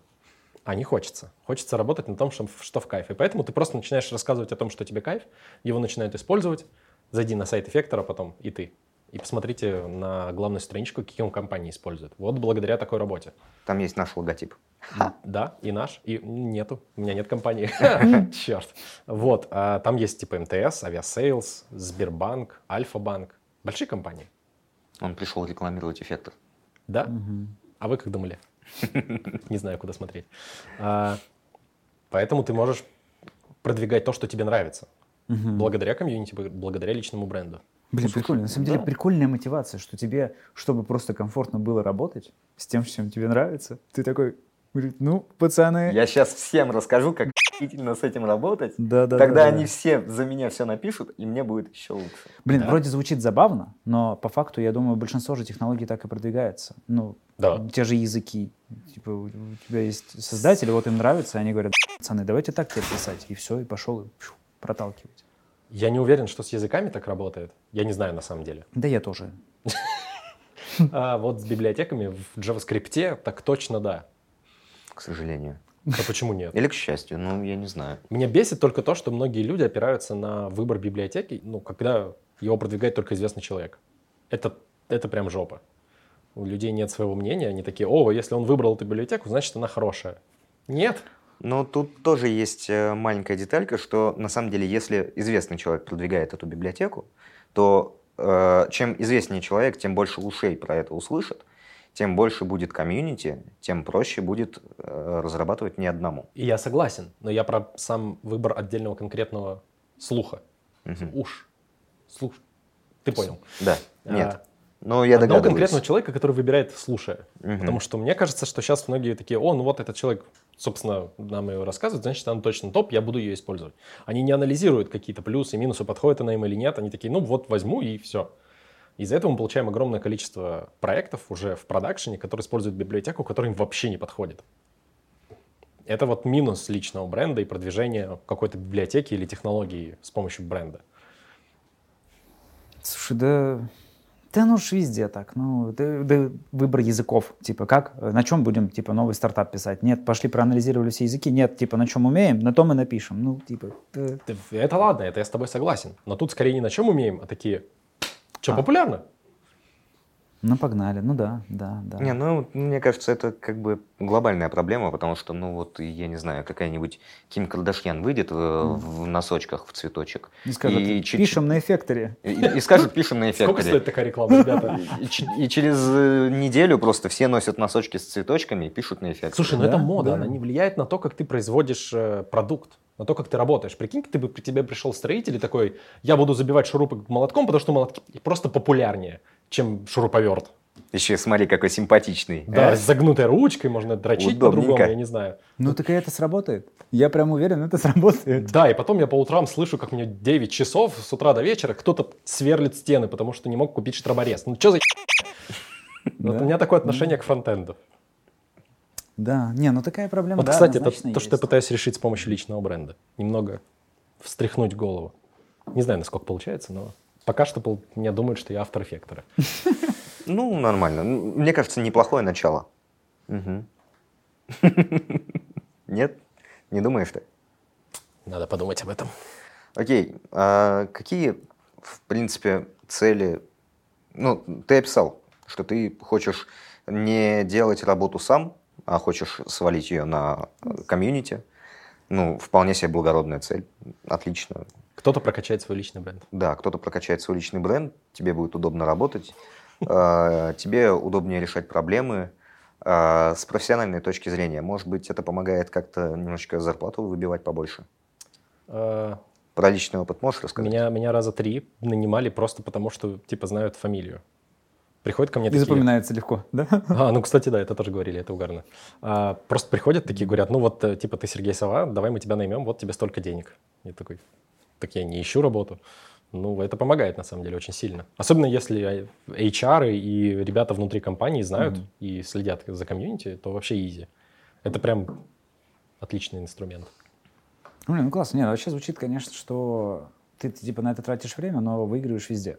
А не хочется. Хочется работать на том, что, что в кайф. И поэтому ты просто начинаешь рассказывать о том, что тебе кайф, его начинают использовать. Зайди на сайт эффектора потом, и ты. И посмотрите на главную страничку, какие он компании использует. Вот благодаря такой работе. Там есть наш логотип. Да, и наш, и нету. У меня нет компании. Черт. Вот, а там есть типа МТС, Авиасейлс, Сбербанк, Альфа-банк. Большие компании. Он пришел рекламировать эффектор. Да? А вы как думали? Не знаю, куда смотреть. А, Поэтому ты можешь продвигать то, что тебе нравится. Благодаря комьюнити, благодаря личному бренду. Блин, прикольно. На самом деле да. прикольная мотивация, что тебе, чтобы просто комфортно было работать с тем, чем тебе нравится, ты такой, говорит, ну, пацаны, Я сейчас всем расскажу, как охуительно с этим работать. да, да, Тогда да, да. они все за меня все напишут, и мне будет еще лучше. Блин, Да. вроде звучит забавно, но по факту, я думаю, большинство же технологий так и продвигается. Ну, Да. те же языки. Типа, у тебя есть создатели, вот им нравится, они говорят, пацаны, давайте так теперь писать. И все, и пошел и пшу, проталкивать. Я не уверен, что с языками так работает. Я не знаю на самом деле. Да я тоже. А вот с библиотеками в JavaScript так точно да. К сожалению. А почему нет? Или к счастью, ну, я не знаю. Меня бесит только то, что многие люди опираются на выбор библиотеки, ну, когда его продвигает только известный человек. Это, это прям жопа. У людей нет своего мнения, они такие, о, если он выбрал эту библиотеку, значит, она хорошая. Нет. Но тут тоже есть э, маленькая деталька, что на самом деле, если известный человек продвигает эту библиотеку, то э, чем известнее человек, тем больше ушей про это услышат, тем больше будет комьюнити, тем проще будет э, разрабатывать не одному. И я согласен, но я про сам выбор отдельного конкретного слуха. Мгм. Уж. Слух. Ты понял. Да, А, Но я Одного конкретного человека, который выбирает слушая. Мгм. Потому что мне кажется, что сейчас многие такие, о, ну вот этот человек, собственно, нам ее рассказывает, значит, она точно топ, я буду ее использовать. Они не анализируют какие-то плюсы, минусы, подходит она им или нет. Они такие, ну вот возьму и все. Из-за этого мы получаем огромное количество проектов уже в продакшене, которые используют библиотеку, которая им вообще не подходит. Это вот минус личного бренда и продвижения какой-то библиотеки или технологии с помощью бренда. Слушай, да, да ну ж везде так. Ну, да, да, выбор языков. Типа, как, на чем будем, типа, новый стартап писать? Нет, пошли проанализировали все языки. Нет, типа, на чем умеем, на том и напишем. Ну, типа... Да. Это ладно, это я с тобой согласен. Но тут скорее не на чем умеем, а такие, что, А. популярно? Ну, погнали. Ну да, да, да. Не, ну, мне кажется, это как бы глобальная проблема, потому что, ну, вот, я не знаю, какая-нибудь Ким Кардашьян выйдет э, в носочках в цветочек. И скажут, и пишем на эффекторе. И, и скажет, пишем на Сколько эффекторе. стоит такая реклама, ребята? И, через э, неделю просто все носят носочки с цветочками и пишут на эффекторе. Слушай, ну Да, это мода, да. она не влияет на то, как ты производишь э, продукт, на то, как ты работаешь. Прикинь, ты бы при тебе пришел строитель и такой, я буду забивать шурупы молотком, потому что молотки просто популярнее, чем шуруповерт. Еще смотри, какой симпатичный. Да, Э? с загнутой ручкой можно дрочить по-другому, я не знаю. Ну, так и это сработает. Я прям уверен, это сработает. Да, и потом я по утрам слышу, как мне 9 часов с утра до вечера кто-то сверлит стены, потому что не мог купить штроборез. Ну что за... Вот у меня такое отношение к фронтенду. Да, не, ну такая проблема, Вот, кстати, это то, что я пытаюсь решить с помощью личного бренда. Немного встряхнуть голову. Не знаю, насколько получается, но пока что пол- меня думают, что я автор эффектора. Ну, нормально. Мне кажется, неплохое начало. Нет? Не думаешь ты? Надо подумать об этом. Окей. а какие, в принципе, цели... Ну, ты описал, что ты хочешь не делать работу сам, а хочешь свалить ее на э, комьюнити. Ну, вполне себе благородная цель. Отлично. Кто-то прокачает свой личный бренд. Да, кто-то прокачает свой личный бренд, тебе будет удобно работать, э, тебе удобнее решать проблемы. Э, С профессиональной точки зрения, может быть, это помогает как-то немножечко зарплату выбивать побольше? Э, Про личный опыт можешь рассказать? Меня, меня раза три нанимали просто потому, что, типа, знают фамилию. Приходят ко мне И такие... запоминается легко, да? А, ну, кстати, да, это тоже говорили, это угарно. А, просто приходят такие, говорят, ну вот, типа, ты Сергей Сова, давай мы тебя наймем, вот тебе столько денег. Я такой, так я не ищу работу. Ну, это помогает, на самом деле, очень сильно. Особенно если HR и ребята внутри компании знают Мгм. и следят за комьюнити, то вообще изи. Это прям отличный инструмент. Ну, блин, ну классно. Нет, вообще звучит, конечно, что ты, ты, типа на это тратишь время, но выигрываешь везде.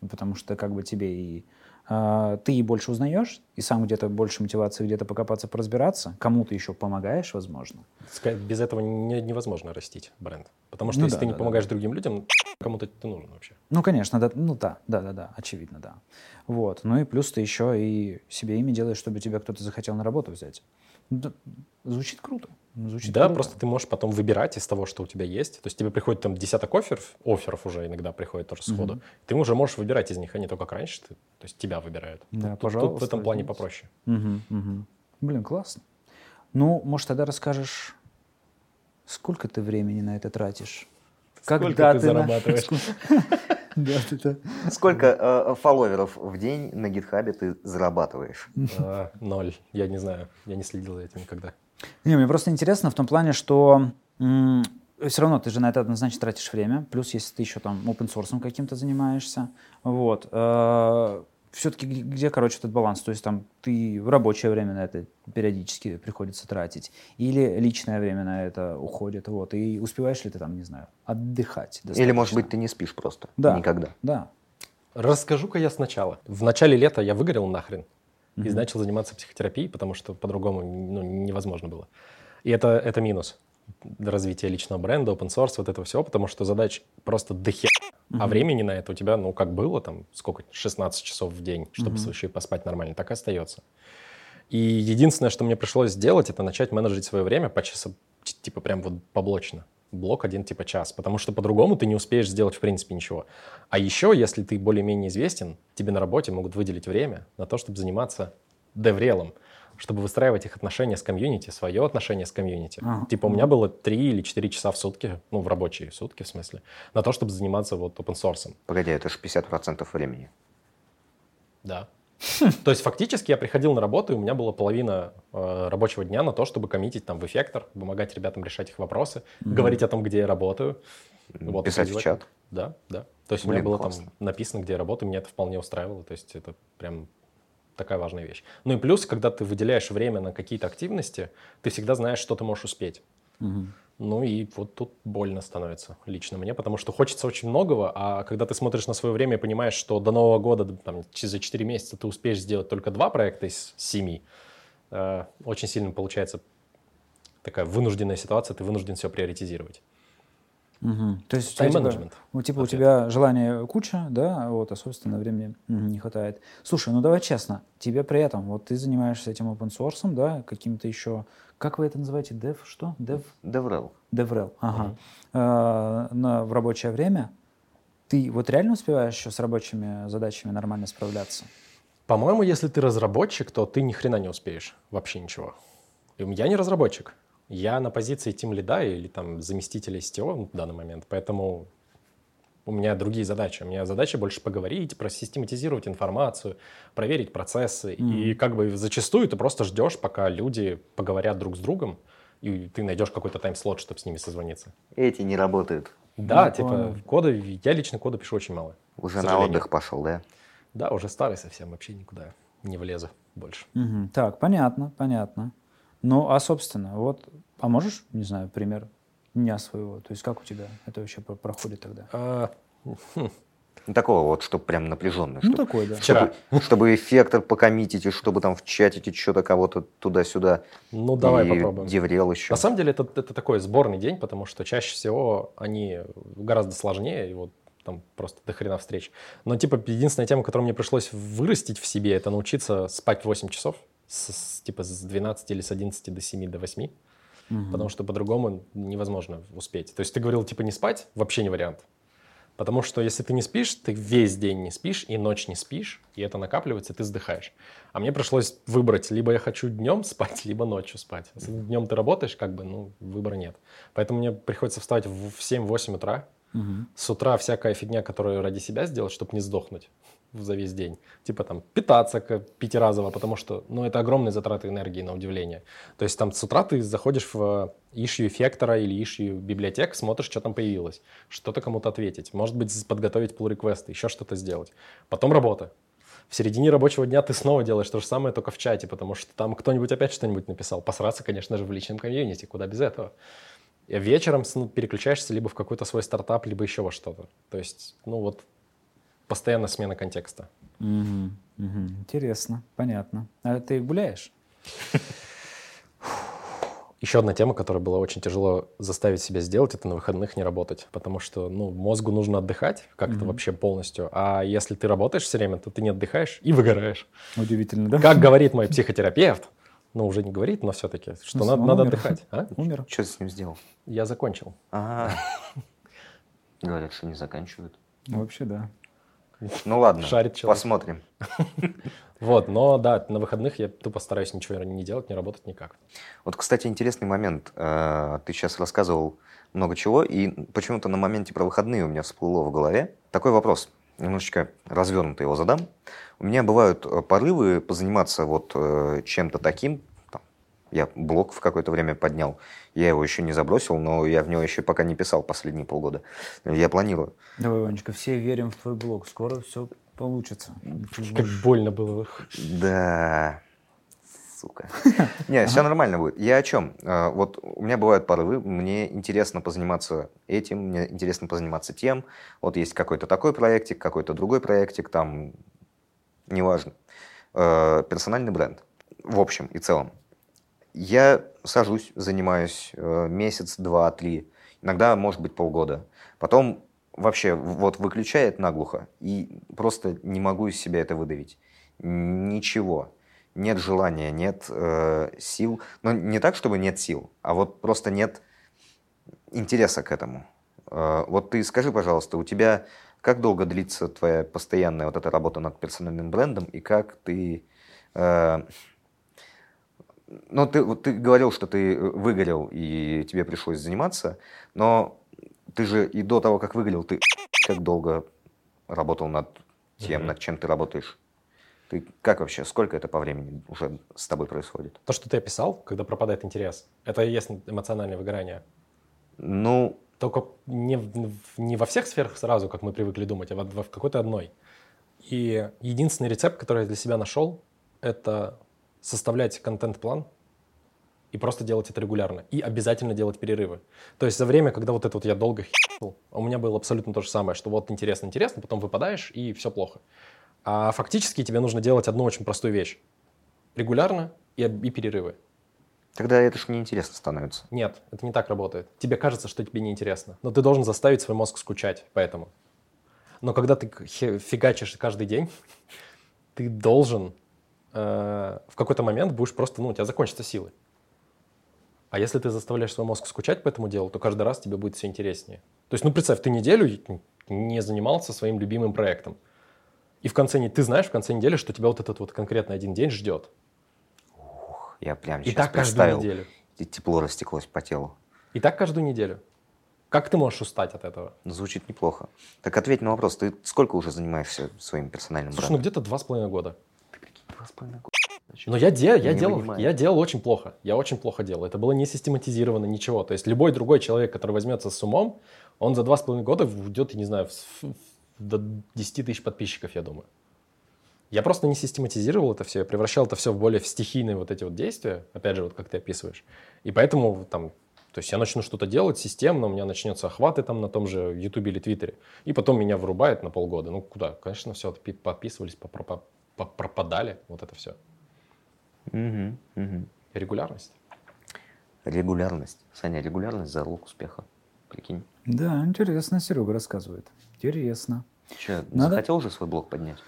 Ну, Потому что как бы тебе и ты и больше узнаешь, и сам где-то больше мотивации где-то покопаться, поразбираться. Кому-то еще помогаешь, возможно. Без этого не- невозможно растить бренд. Потому что Ну если да, ты не да, помогаешь другим людям, кому-то ты нужен вообще. Ну, конечно, да, ну да, да, да, да, очевидно, да. Вот. Ну и плюс ты еще и себе имя делаешь, чтобы тебя кто-то захотел на работу взять. Да, звучит круто. Ну, Звучит Да, круто. просто ты можешь потом выбирать из того, что у тебя есть. То есть тебе приходит там десяток офферов, офферов уже иногда приходит тоже сходу. Мгм. Ты уже можешь выбирать из них, а не то, как раньше. Ты, то есть тебя выбирают. Да, Тут- тут, пожалуйста, в этом плане попроще. Мгм, мгм. Блин, классно. Ну, может, тогда расскажешь, сколько ты времени на это тратишь? Сколько ты на- зарабатываешь? Да, да. Сколько э, фолловеров в день на гитхабе ты зарабатываешь? А, Ноль. Я не знаю. Я не следил за этим никогда. Не, мне просто интересно в том плане, что все равно ты же на это однозначно тратишь время, плюс если ты еще там open source каким-то занимаешься, вот. все-таки где, короче, этот баланс? То есть там ты в рабочее время на это периодически приходится тратить, или личное время на это уходит, вот. И успеваешь ли ты там, не знаю, отдыхать? Или, может достаточно? быть, ты не спишь просто? Да. Никогда. Да. Расскажу-ка я сначала. В начале лета я выгорел нахрен и начал заниматься психотерапией, потому что по-другому ну, невозможно было. И это, это минус развития личного бренда, open source, вот этого всего, потому что задач просто дохер. А времени на это у тебя, ну, как было, там, сколько, 16 часов в день, чтобы Мгм. еще и поспать нормально, так и остается. И единственное, что мне пришлось сделать, это начать менеджить свое время по часам, типа прям вот поблочно. Блок один типа час, потому что по-другому ты не успеешь сделать в принципе ничего. А еще, если ты более-менее известен, тебе на работе могут выделить время на то, чтобы заниматься деврелом, чтобы выстраивать их отношения с комьюнити, свое отношение с комьюнити. Ага. Типа у меня было 3 или 4 часа в сутки, ну, в рабочие сутки в смысле, на то, чтобы заниматься вот open source. Погоди, это же 50% времени. Да. То есть фактически я приходил на работу, и у меня была половина э, рабочего дня на то, чтобы коммитить там в эффектор, помогать ребятам решать их вопросы, говорить о том, где я работаю. Вот, Писать в чат. Да, да. То есть у меня Блин, было классно. там написано, где я работаю, меня это вполне устраивало. То есть это прям такая важная вещь. Ну и плюс, когда ты выделяешь время на какие-то активности, ты всегда знаешь, что ты можешь успеть. Ну и вот тут больно становится лично мне, потому что хочется очень многого, а когда ты смотришь на свое время и понимаешь, что до Нового года, там, через за 4 месяца ты успеешь сделать только два проекта из семи, э, очень сильно получается такая вынужденная ситуация, ты вынужден все приоритизировать. Мгм. То есть у тебя, типа, Тайм-менеджмент. ну, типа, у Ответ. тебя желания куча, да, вот, а, собственно, времени не хватает. Слушай, ну давай честно, тебе при этом, вот ты занимаешься этим open source, да, каким-то еще, как вы это называете, dev, что? Dev? DevRel. DevRel, ага. А, на, в рабочее время ты вот реально успеваешь еще с рабочими задачами нормально справляться? По-моему, если ты разработчик, то ты ни хрена не успеешь. Вообще ничего. И Я не разработчик. Я на позиции тим лида или там заместителя STO в данный момент, поэтому у меня другие задачи. У меня задача больше поговорить, просистематизировать информацию, проверить процессы. И как бы зачастую ты просто ждешь, пока люди поговорят друг с другом, и ты найдешь какой-то тайм-слот, чтобы с ними созвониться. Эти не работают. Да, Я типа понял. кода, я лично кода пишу очень мало. Уже на отдых пошел, да? Да, уже старый совсем, вообще никуда не влезу больше. Мгм. Так, понятно, понятно. Ну, а, собственно, вот, а можешь, не знаю, пример дня своего? То есть как у тебя это вообще про- проходит тогда? А, Ну, Такого вот, чтобы прям напряженно. Ну, чтоб- такой, да. Вчера. Чтобы эффектор покоммитить, и чтобы там в чатике что-то кого-то туда-сюда. Ну, давай и попробуем. Деврел еще. На самом деле это, это такой сборный день, потому что чаще всего они гораздо сложнее, и вот там просто до хрена встреч. Но типа единственная тема, которую мне пришлось вырастить в себе, это научиться спать 8 часов, с, с- типа с 12 или с 11 до 7 до 8, потому что по-другому невозможно успеть. То есть ты говорил типа не спать, вообще не вариант. Потому что если ты не спишь, ты весь день не спишь и ночь не спишь, и это накапливается, и ты вздыхаешь. А мне пришлось выбрать, либо я хочу днем спать, либо ночью спать. Если днем ты работаешь, как бы, ну, выбора нет. Поэтому мне приходится вставать в в 7-8 утра. Мгм. С утра всякая фигня, которую ради себя сделать, чтобы не сдохнуть за весь день. Типа там питаться пятиразово, потому что, ну, это огромные затраты энергии, на удивление. То есть там с утра ты заходишь в ишью эффектора или ишью библиотек, смотришь, что там появилось, что-то кому-то ответить, может быть, подготовить pull реквесты еще что-то сделать. Потом работа. В середине рабочего дня ты снова делаешь то же самое, только в чате, потому что там кто-нибудь опять что-нибудь написал. Посраться, конечно же, в личном комьюнити, куда без этого. Вечером переключаешься либо в какой-то свой стартап, либо еще во что-то. То есть, ну вот, постоянно смена контекста. Мгм. Мгм. Интересно, понятно. А ты гуляешь? Еще одна тема, которую было очень тяжело заставить себя сделать, это на выходных не работать. Потому что ну, мозгу нужно отдыхать как-то вообще полностью. А если ты работаешь все время, то ты не отдыхаешь и выгораешь. Удивительно, да? Как говорит мой психотерапевт, ну уже не говорит, но все-таки, что Ну, надо, надо умер. отдыхать. А? Умер. Что ты с ним сделал? Я закончил. Ага. Говорят, что не заканчивают. Вообще, да. Ну ладно, Шарит человек. посмотрим. Вот, но да, на выходных я тупо стараюсь ничего не делать, не работать никак. Вот, кстати, интересный момент. Э, Ты сейчас рассказывал много чего, и почему-то на моменте про выходные у меня всплыло в голове такой вопрос. Немножечко развернуто его задам. У меня бывают э, порывы позаниматься вот э, чем-то таким. Я блог в какое-то время поднял. Я его еще не забросил, но я в него еще пока не писал последние полгода. Я планирую. Давай, Ванечка, все верим в твой блог. Скоро все получится. Как больно было. Да. Сука. Не, все нормально будет. Я о чем? А, Вот у меня бывают порывы, мне интересно позаниматься этим, мне интересно позаниматься тем. Вот есть какой-то такой проектик, какой-то другой проектик, там, неважно. Э, Персональный бренд. В общем и целом. Я сажусь, занимаюсь э, месяц, два, три, иногда, может быть, полгода. Потом вообще вот выключает наглухо, и просто не могу из себя это выдавить. Ничего. Нет желания, нет э, сил. Но не так, чтобы нет сил, а вот просто нет интереса к этому. Э, вот ты скажи, пожалуйста, у тебя как долго длится твоя постоянная вот эта работа над персональным брендом, и как ты... э, ну, ты, вот ты говорил, что ты выгорел, и тебе пришлось заниматься, но ты же и до того, как выгорел, ты как долго работал над тем, Мгм. над чем ты работаешь? Ты как вообще, сколько это по времени уже с тобой происходит? То, что ты описал, когда пропадает интерес, это и есть эмоциональное выгорание. Ну, Только не, не во всех сферах сразу, как мы привыкли думать, а в, в какой-то одной. И единственный рецепт, который я для себя нашел, это составлять контент-план и просто делать это регулярно. И обязательно делать перерывы. То есть за время, когда вот это вот я долго хил, у меня было абсолютно то же самое, что вот интересно-интересно, потом выпадаешь, и все плохо. А фактически тебе нужно делать одну очень простую вещь. Регулярно и, и перерывы. тогда это же неинтересно становится. Нет, это не так работает. Тебе кажется, что тебе неинтересно, но ты должен заставить свой мозг скучать поэтому. Но когда ты фигачишь каждый день, ты должен э, в какой-то момент будешь просто, ну, у тебя закончатся силы. А если ты заставляешь свой мозг скучать по этому делу, то каждый раз тебе будет все интереснее. То есть, ну, представь, ты неделю не занимался своим любимым проектом. И в конце, ты знаешь в конце недели, что тебя вот этот вот конкретно один день ждет. Я прям И сейчас так каждую неделю. и тепло растеклось по телу. И так каждую неделю. Как ты можешь устать от этого? Звучит неплохо. Так ответь на вопрос, ты сколько уже занимаешься своим персональным Слушай, ну брендом? где-то два с половиной года. Два с половиной года. Но я, де- я, делал, понимаю. я делал очень плохо. Я очень плохо делал. Это было не систематизировано, ничего. То есть любой другой человек, который возьмется с умом, он за два с половиной года уйдет, я не знаю, в в- до 10 тысяч подписчиков, я думаю. Я просто не систематизировал это все, я превращал это все в более в стихийные вот эти вот действия, опять же, вот как ты описываешь. И поэтому там, то есть я начну что-то делать системно, у меня начнется охваты там на том же Ютубе или Твиттере, и потом меня вырубает на полгода. Ну куда? Конечно, все, подписывались, попропадали, вот это все. Мгм, мгм. Регулярность. Регулярность. Саня, регулярность залог успеха. Прикинь. Да, интересно, Серега рассказывает. Интересно. Че, Надо- захотел уже свой блог поднять?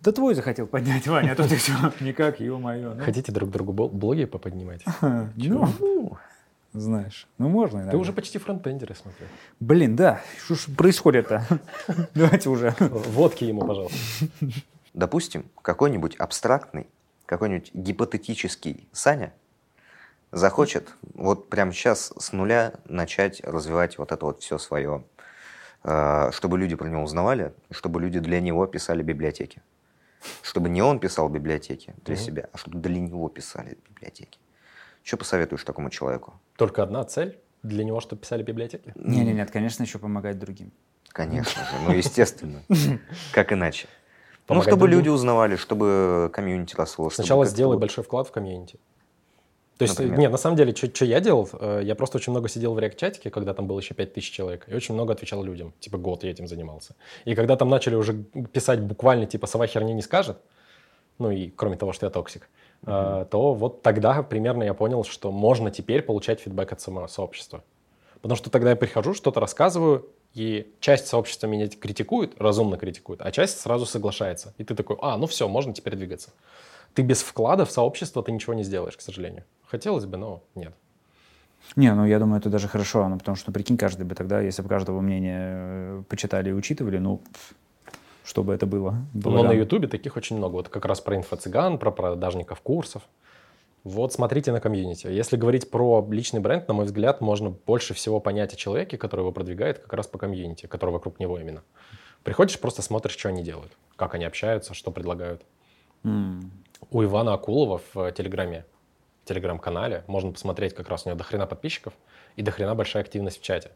Да твой захотел поднять, Ваня, а тут все. Никак, ё-моё. ну. Хотите друг другу бл- блоги поподнимать? Ну, Ну, знаешь, ну можно Ты уже почти фронтендер, я смотрю. Блин, да, что ж происходит-то? Давайте уже. Водки ему, пожалуйста. Допустим, какой-нибудь абстрактный, какой-нибудь гипотетический Саня захочет вот прямо сейчас с нуля начать развивать вот это вот все свое, э, чтобы люди про него узнавали, чтобы люди для него писали библиотеки. Чтобы не он писал библиотеки для Мгм. себя, а чтобы для него писали библиотеки. Что посоветуешь такому человеку? Только одна цель для него, чтобы писали библиотеки? Не-не, нет, конечно, еще помогать другим. Конечно же, ну естественно. Как иначе? Ну, чтобы другим. люди узнавали, чтобы комьюнити росло. чтобы Сначала как-то сделай большой вклад в комьюнити. То есть, Например? нет, на самом деле, что я делал, э, я просто очень много сидел в реакт-чатике, когда там было еще 5000 человек, и очень много отвечал людям. Типа год я этим занимался. И когда там начали уже писать буквально, типа, сова херни не скажет, ну и кроме того, что я токсик, э, то вот тогда примерно я понял, что можно теперь получать фидбэк от самого сообщества. Потому что тогда я прихожу, что-то рассказываю, и часть сообщества меня критикует, разумно критикует, а часть сразу соглашается. И ты такой, а, ну все, можно теперь двигаться. Ты без вклада в сообщество ты ничего не сделаешь, к сожалению. Хотелось бы, но нет. Не, ну я думаю, это даже хорошо, ну, потому что, прикинь, каждый бы тогда, если бы каждого мнения э, почитали и учитывали, ну, пф, что бы это было? Но Балаган. на Ютубе таких очень много. Вот как раз про инфо-цыган, про продажников курсов. Вот смотрите на комьюнити. Если говорить про личный бренд, на мой взгляд, можно больше всего понять о человеке, который его продвигает, как раз по комьюнити, который вокруг него именно. Приходишь, просто смотришь, что они делают, как они общаются, что предлагают. М. У Ивана Акулова в э, Телеграме, в Телеграм-канале можно посмотреть, как раз у него дохрена подписчиков и дохрена большая активность в чате.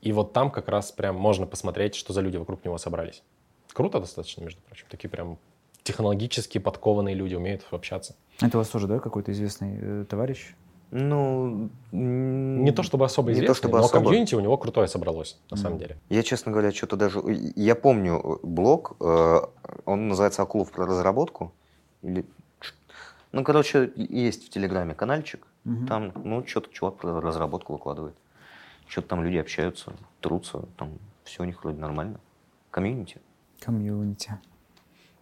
И вот там как раз прям можно посмотреть, что за люди вокруг него собрались. Круто достаточно, между прочим. Такие прям технологически подкованные люди умеют общаться. Это у вас тоже, да, какой-то известный э, товарищ? Ну, Не то чтобы особо не то известный, чтобы но особо. комьюнити у него крутое собралось, на самом Мгм. деле. Я, честно говоря, что-то даже... Я помню э, блог, э, он называется «Акулов про разработку». Или... Ну, короче, есть в Телеграме канальчик. Мгм. Там, ну, что-то чувак про разработку выкладывает. Что-то там люди общаются, трутся, там все у них вроде нормально. Комьюнити. Комьюнити.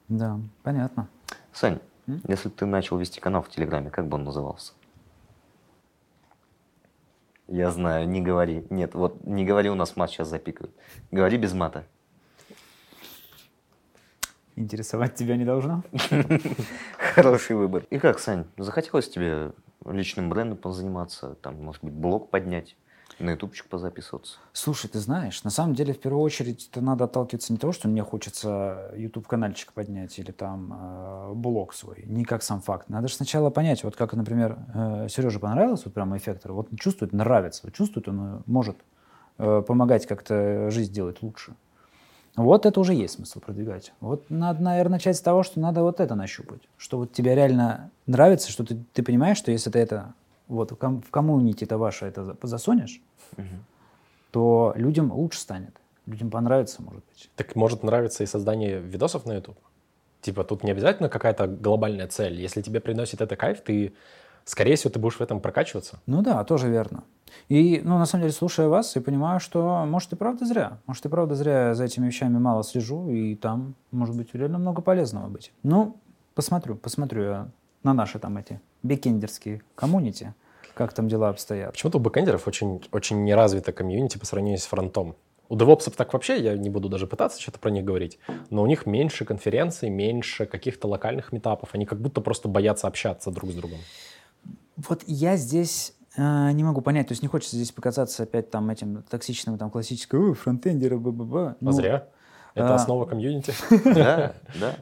Да, понятно. Сань, М? если бы ты начал вести канал в Телеграме, как бы он назывался? Я знаю, не говори. Нет, вот не говори, у нас мат сейчас запикают. Говори без мата. Интересовать тебя не должно? Хороший выбор. И как, Сань, захотелось тебе личным брендом позаниматься, там, может быть, блог поднять? На ютубчик позаписываться. Слушай, ты знаешь, на самом деле, в первую очередь, это надо отталкиваться не того, что мне хочется YouTube-канальчик поднять или там э, блог свой, не как сам факт. Надо же сначала понять, вот как, например, э, Сереже понравилось вот прямо эффектор, вот чувствует, нравится, вот чувствует, он э, может э, помогать как-то жизнь делать лучше. Вот это уже есть смысл продвигать. Вот надо, наверное, начать с того, что надо вот это нащупать. Что вот тебе реально нравится, что ты, ты понимаешь, что если ты это вот в, ком, в коммунити это ваше это засунешь, угу. то людям лучше станет. Людям понравится, может быть. Так может нравиться и создание видосов на YouTube? Типа тут не обязательно какая-то глобальная цель. Если тебе приносит это кайф, ты, скорее всего, ты будешь в этом прокачиваться. Ну да, тоже верно. И, ну, на самом деле, слушая вас, я понимаю, что, может, и правда зря. Может, и правда зря за этими вещами мало слежу, и там, может быть, реально много полезного быть. Ну, посмотрю, посмотрю я на наши там эти бекендерские комьюнити, как там дела обстоят. Почему-то у бэкендеров очень, очень неразвито комьюнити по сравнению с фронтом. У девопсов так вообще, я не буду даже пытаться что-то про них говорить, но у них меньше конференций, меньше каких-то локальных митапов. Они как будто просто боятся общаться друг с другом. Вот я здесь а, не могу понять, то есть не хочется здесь показаться опять там этим токсичным, там классическим фронтендеры, б-б-б. Ну, а зря. Это а... основа комьюнити. Да, да.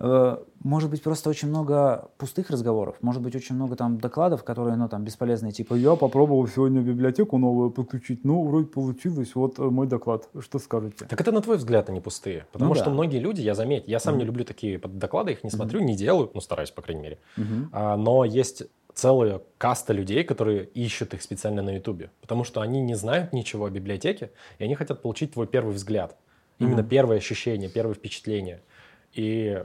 Э, может быть, просто очень много пустых разговоров, может быть, очень много там докладов, которые, ну, там, бесполезные, типа, я попробовал сегодня библиотеку новую подключить, ну, вроде получилось, вот э, мой доклад, что скажете? Так это, на твой взгляд, они пустые, потому ну, что да. многие люди, я заметь, я сам mm-hmm. не люблю такие доклады, их не смотрю, mm-hmm. не делаю, ну, стараюсь, по крайней мере, mm-hmm. а, но есть целая каста людей, которые ищут их специально на Ютубе, потому что они не знают ничего о библиотеке, и они хотят получить твой первый взгляд, именно mm-hmm. первое ощущение, первое впечатление. И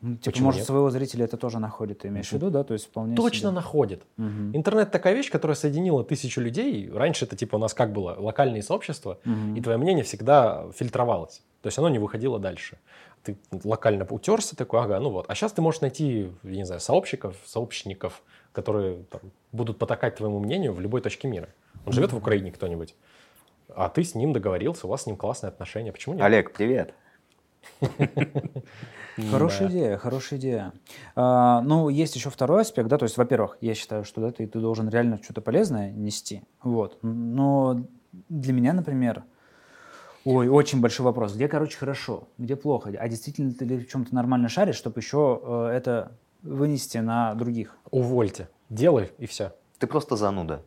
ну, типа, Почему может, нет? своего зрителя это тоже находит, ты имеешь в виду, да? То есть вполне Точно себе... находит. Угу. Интернет такая вещь, которая соединила тысячу людей. Раньше это типа у нас как было? Локальные сообщества, угу. и твое мнение всегда фильтровалось. То есть оно не выходило дальше. Ты локально утерся такой, ага, ну вот. А сейчас ты можешь найти, я не знаю, сообщников, сообщников, которые там, будут потакать твоему мнению в любой точке мира. Он живет в Украине кто-нибудь, а ты с ним договорился, у вас с ним классные отношения. Почему нет? Олег, привет. Хорошая идея, хорошая идея. А, ну, есть еще второй аспект, да, то есть, во-первых, я считаю, что да, ты, ты должен реально что-то полезное нести, вот. Но для меня, например, ой, очень большой вопрос, где, короче, хорошо, где плохо, а действительно ты в чем-то нормально шаришь, чтобы еще э, это вынести на других? Увольте, делай и все. Ты просто зануда.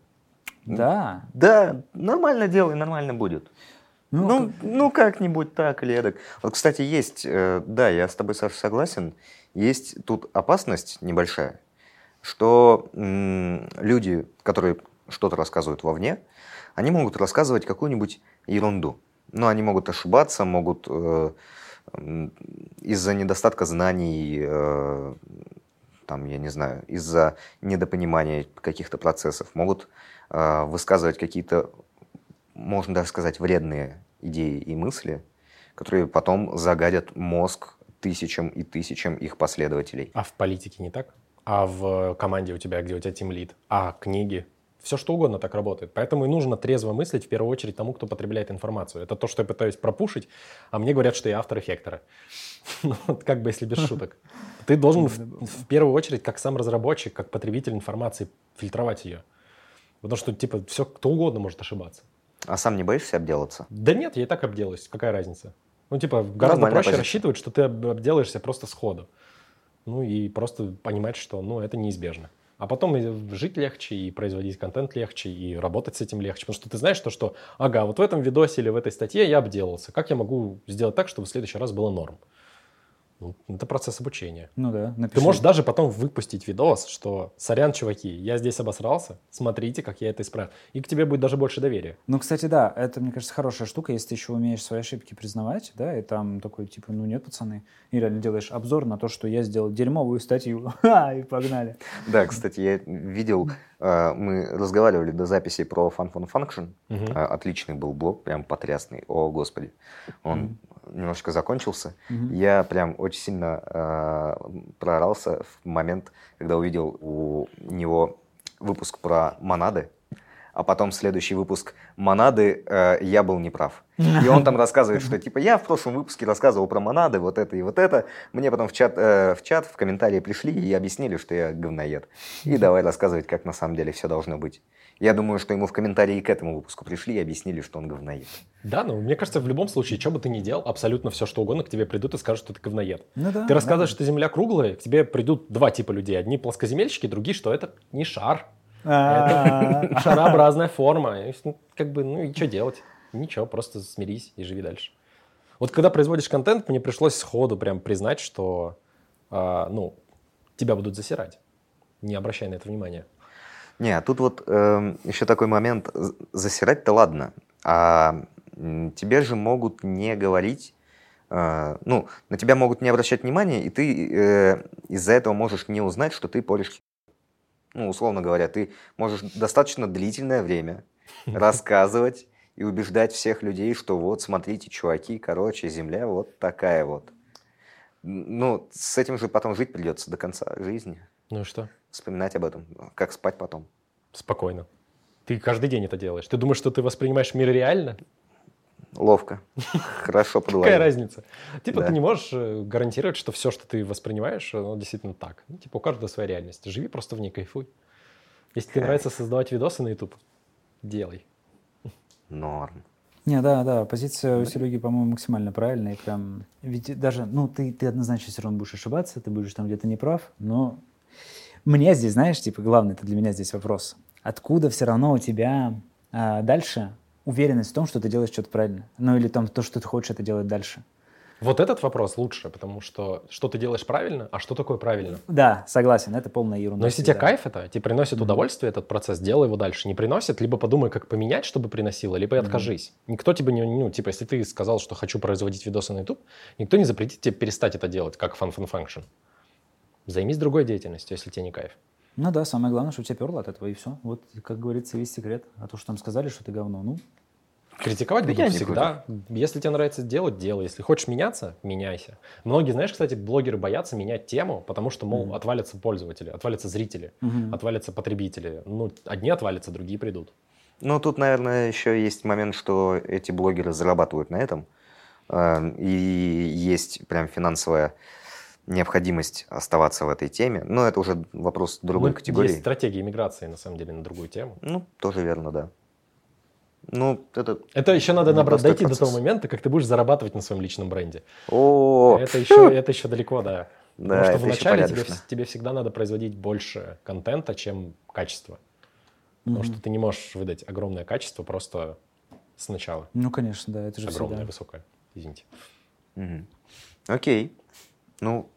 Да. Да, нормально делай, нормально будет. Ну, ну, как... ну как-нибудь так или эдак. Вот, кстати, есть, э, да, я с тобой, Саша, согласен, есть тут опасность небольшая, что люди, которые что-то рассказывают вовне, они могут рассказывать какую-нибудь ерунду. Но они могут ошибаться, могут э, из-за недостатка знаний, э, там, я не знаю, из-за недопонимания каких-то процессов, могут э, высказывать какие-то можно даже сказать, вредные идеи и мысли, которые потом загадят мозг тысячам и тысячам их последователей. А в политике не так? А в команде у тебя, где у тебя тимлид? А книги? Все что угодно так работает. Поэтому и нужно трезво мыслить в первую очередь тому, кто потребляет информацию. Это то, что я пытаюсь пропушить, а мне говорят, что я автор эффектора. Ну, как бы если без шуток. Ты должен в первую очередь, как сам разработчик, как потребитель информации, фильтровать ее. Потому что, типа, все, кто угодно может ошибаться. А сам не боишься обделаться? Да нет, я и так обделаюсь. Какая разница? Ну, типа, гораздо Нормальная проще позиция. рассчитывать, что ты обделаешься просто сходу. Ну, и просто понимать, что, ну, это неизбежно. А потом и жить легче, и производить контент легче, и работать с этим легче. Потому что ты знаешь то, что, ага, вот в этом видосе или в этой статье я обделался. Как я могу сделать так, чтобы в следующий раз было норм? Ну, это процесс обучения. Ну да, напиши. Ты можешь даже потом выпустить видос, что «Сорян, чуваки, я здесь обосрался, смотрите, как я это исправил». И к тебе будет даже больше доверия. Ну, кстати, да, это, мне кажется, хорошая штука, если ты еще умеешь свои ошибки признавать, да, и там такой, типа, ну нет, пацаны, и реально делаешь обзор на то, что я сделал дерьмовую статью, и погнали. Да, кстати, я видел, э, мы разговаривали до записи про Fun Fun Function, отличный был блог, прям потрясный, о господи, он немножко закончился, угу. я прям очень сильно э, проорался в момент, когда увидел у него выпуск про монады. а потом следующий выпуск «Монады» э, я был неправ. И он там рассказывает, что типа я в прошлом выпуске рассказывал про монады, вот это и вот это. Мне потом в чат, э, в, чат в комментарии пришли и объяснили, что я говноед. И давай рассказывать, как на самом деле все должно быть. Я думаю, что ему в комментарии к этому выпуску пришли и объяснили, что он говноед. Да, ну мне кажется, в любом случае, что бы ты ни делал, абсолютно все, что угодно, к тебе придут и скажут, что ты говноед. Ну да, ты рассказываешь, да. что Земля круглая, к тебе придут два типа людей. Одни плоскоземельщики, другие, что это не шар. А, Это шарообразная форма. И, ну, Как бы, ну и что делать? Ничего, просто смирись и живи дальше. Вот когда производишь контент, мне пришлось сходу прям признать, что а, ну, тебя будут засирать. Не обращай на это внимания. Не, а тут вот эм, еще такой момент. Засирать-то ладно, а тебе же могут не говорить, э, ну, на тебя могут не обращать внимания, и ты э, из-за этого можешь не узнать, что ты порешь хи- Ну, условно говоря, ты можешь достаточно длительное время рассказывать и убеждать всех людей, что вот, смотрите, чуваки, короче, Земля вот такая вот. Ну, с этим же потом жить придется до конца жизни. Ну и что? Вспоминать об этом, как спать потом. Спокойно. Ты каждый день это делаешь. Ты думаешь, что ты воспринимаешь мир реально? Ловко. Хорошо Какая подловил. разница? Типа Да. ты не можешь э, гарантировать, что все, что ты воспринимаешь, оно действительно так. Ну, типа у каждого своя реальность. Живи просто в ней, кайфуй. Если тебе нравится создавать видосы на YouTube, делай. Норм. Не, да, да, позиция у Сереги, по-моему, максимально правильная. И прям, ведь даже, ну, ты, ты однозначно все равно будешь ошибаться, ты будешь там где-то неправ, но мне здесь, знаешь, типа, главный это для меня здесь вопрос. Откуда все равно у тебя а, дальше уверенность в том, что ты делаешь что-то правильно? Ну, или там то, что ты хочешь это делать дальше? Вот этот вопрос лучше, потому что что ты делаешь правильно, а что такое правильно? Да, согласен, это полная ерунда. Но если тебе кайф это, тебе приносит удовольствие этот процесс, делай его дальше. Не приносит, либо подумай, как поменять, чтобы приносило, либо и откажись. Никто тебе не, ну, типа, если ты сказал, что хочу производить видосы на YouTube, никто не запретит тебе перестать это делать, как Fun Fun Function. Займись другой деятельностью, если тебе не кайф. Ну да, самое главное, что у тебя перло от этого, и все. Вот, как говорится, весь секрет. А то, что там сказали, что ты говно, ну, Критиковать Да будут всегда. Если тебе нравится делать, делай. Если хочешь меняться, меняйся. Многие, знаешь, кстати, блогеры боятся менять тему, потому что, мол, Мгм. отвалятся пользователи, отвалятся зрители, Мгм. отвалятся потребители. Ну, одни отвалятся, другие придут. Ну, тут, наверное, еще есть момент, что эти блогеры зарабатывают на этом. э, И есть прям финансовая необходимость оставаться в этой теме. Но это уже вопрос другой Ну, категории. Есть стратегия миграции, на самом деле, на другую тему. Ну, тоже верно, да. Ну, это... Это еще надо, наоборот, Непростой дойти до процесс. того момента, как ты будешь зарабатывать на своем личном бренде. О, это, еще, это еще далеко, да. Да, Потому что вначале тебе, тебе всегда надо производить больше контента, чем качество. Потому что ты не можешь выдать огромное качество просто сначала. ну, конечно, да, это же Огромное, всегда. высокое. Извините. Мгм. Окей. Ну,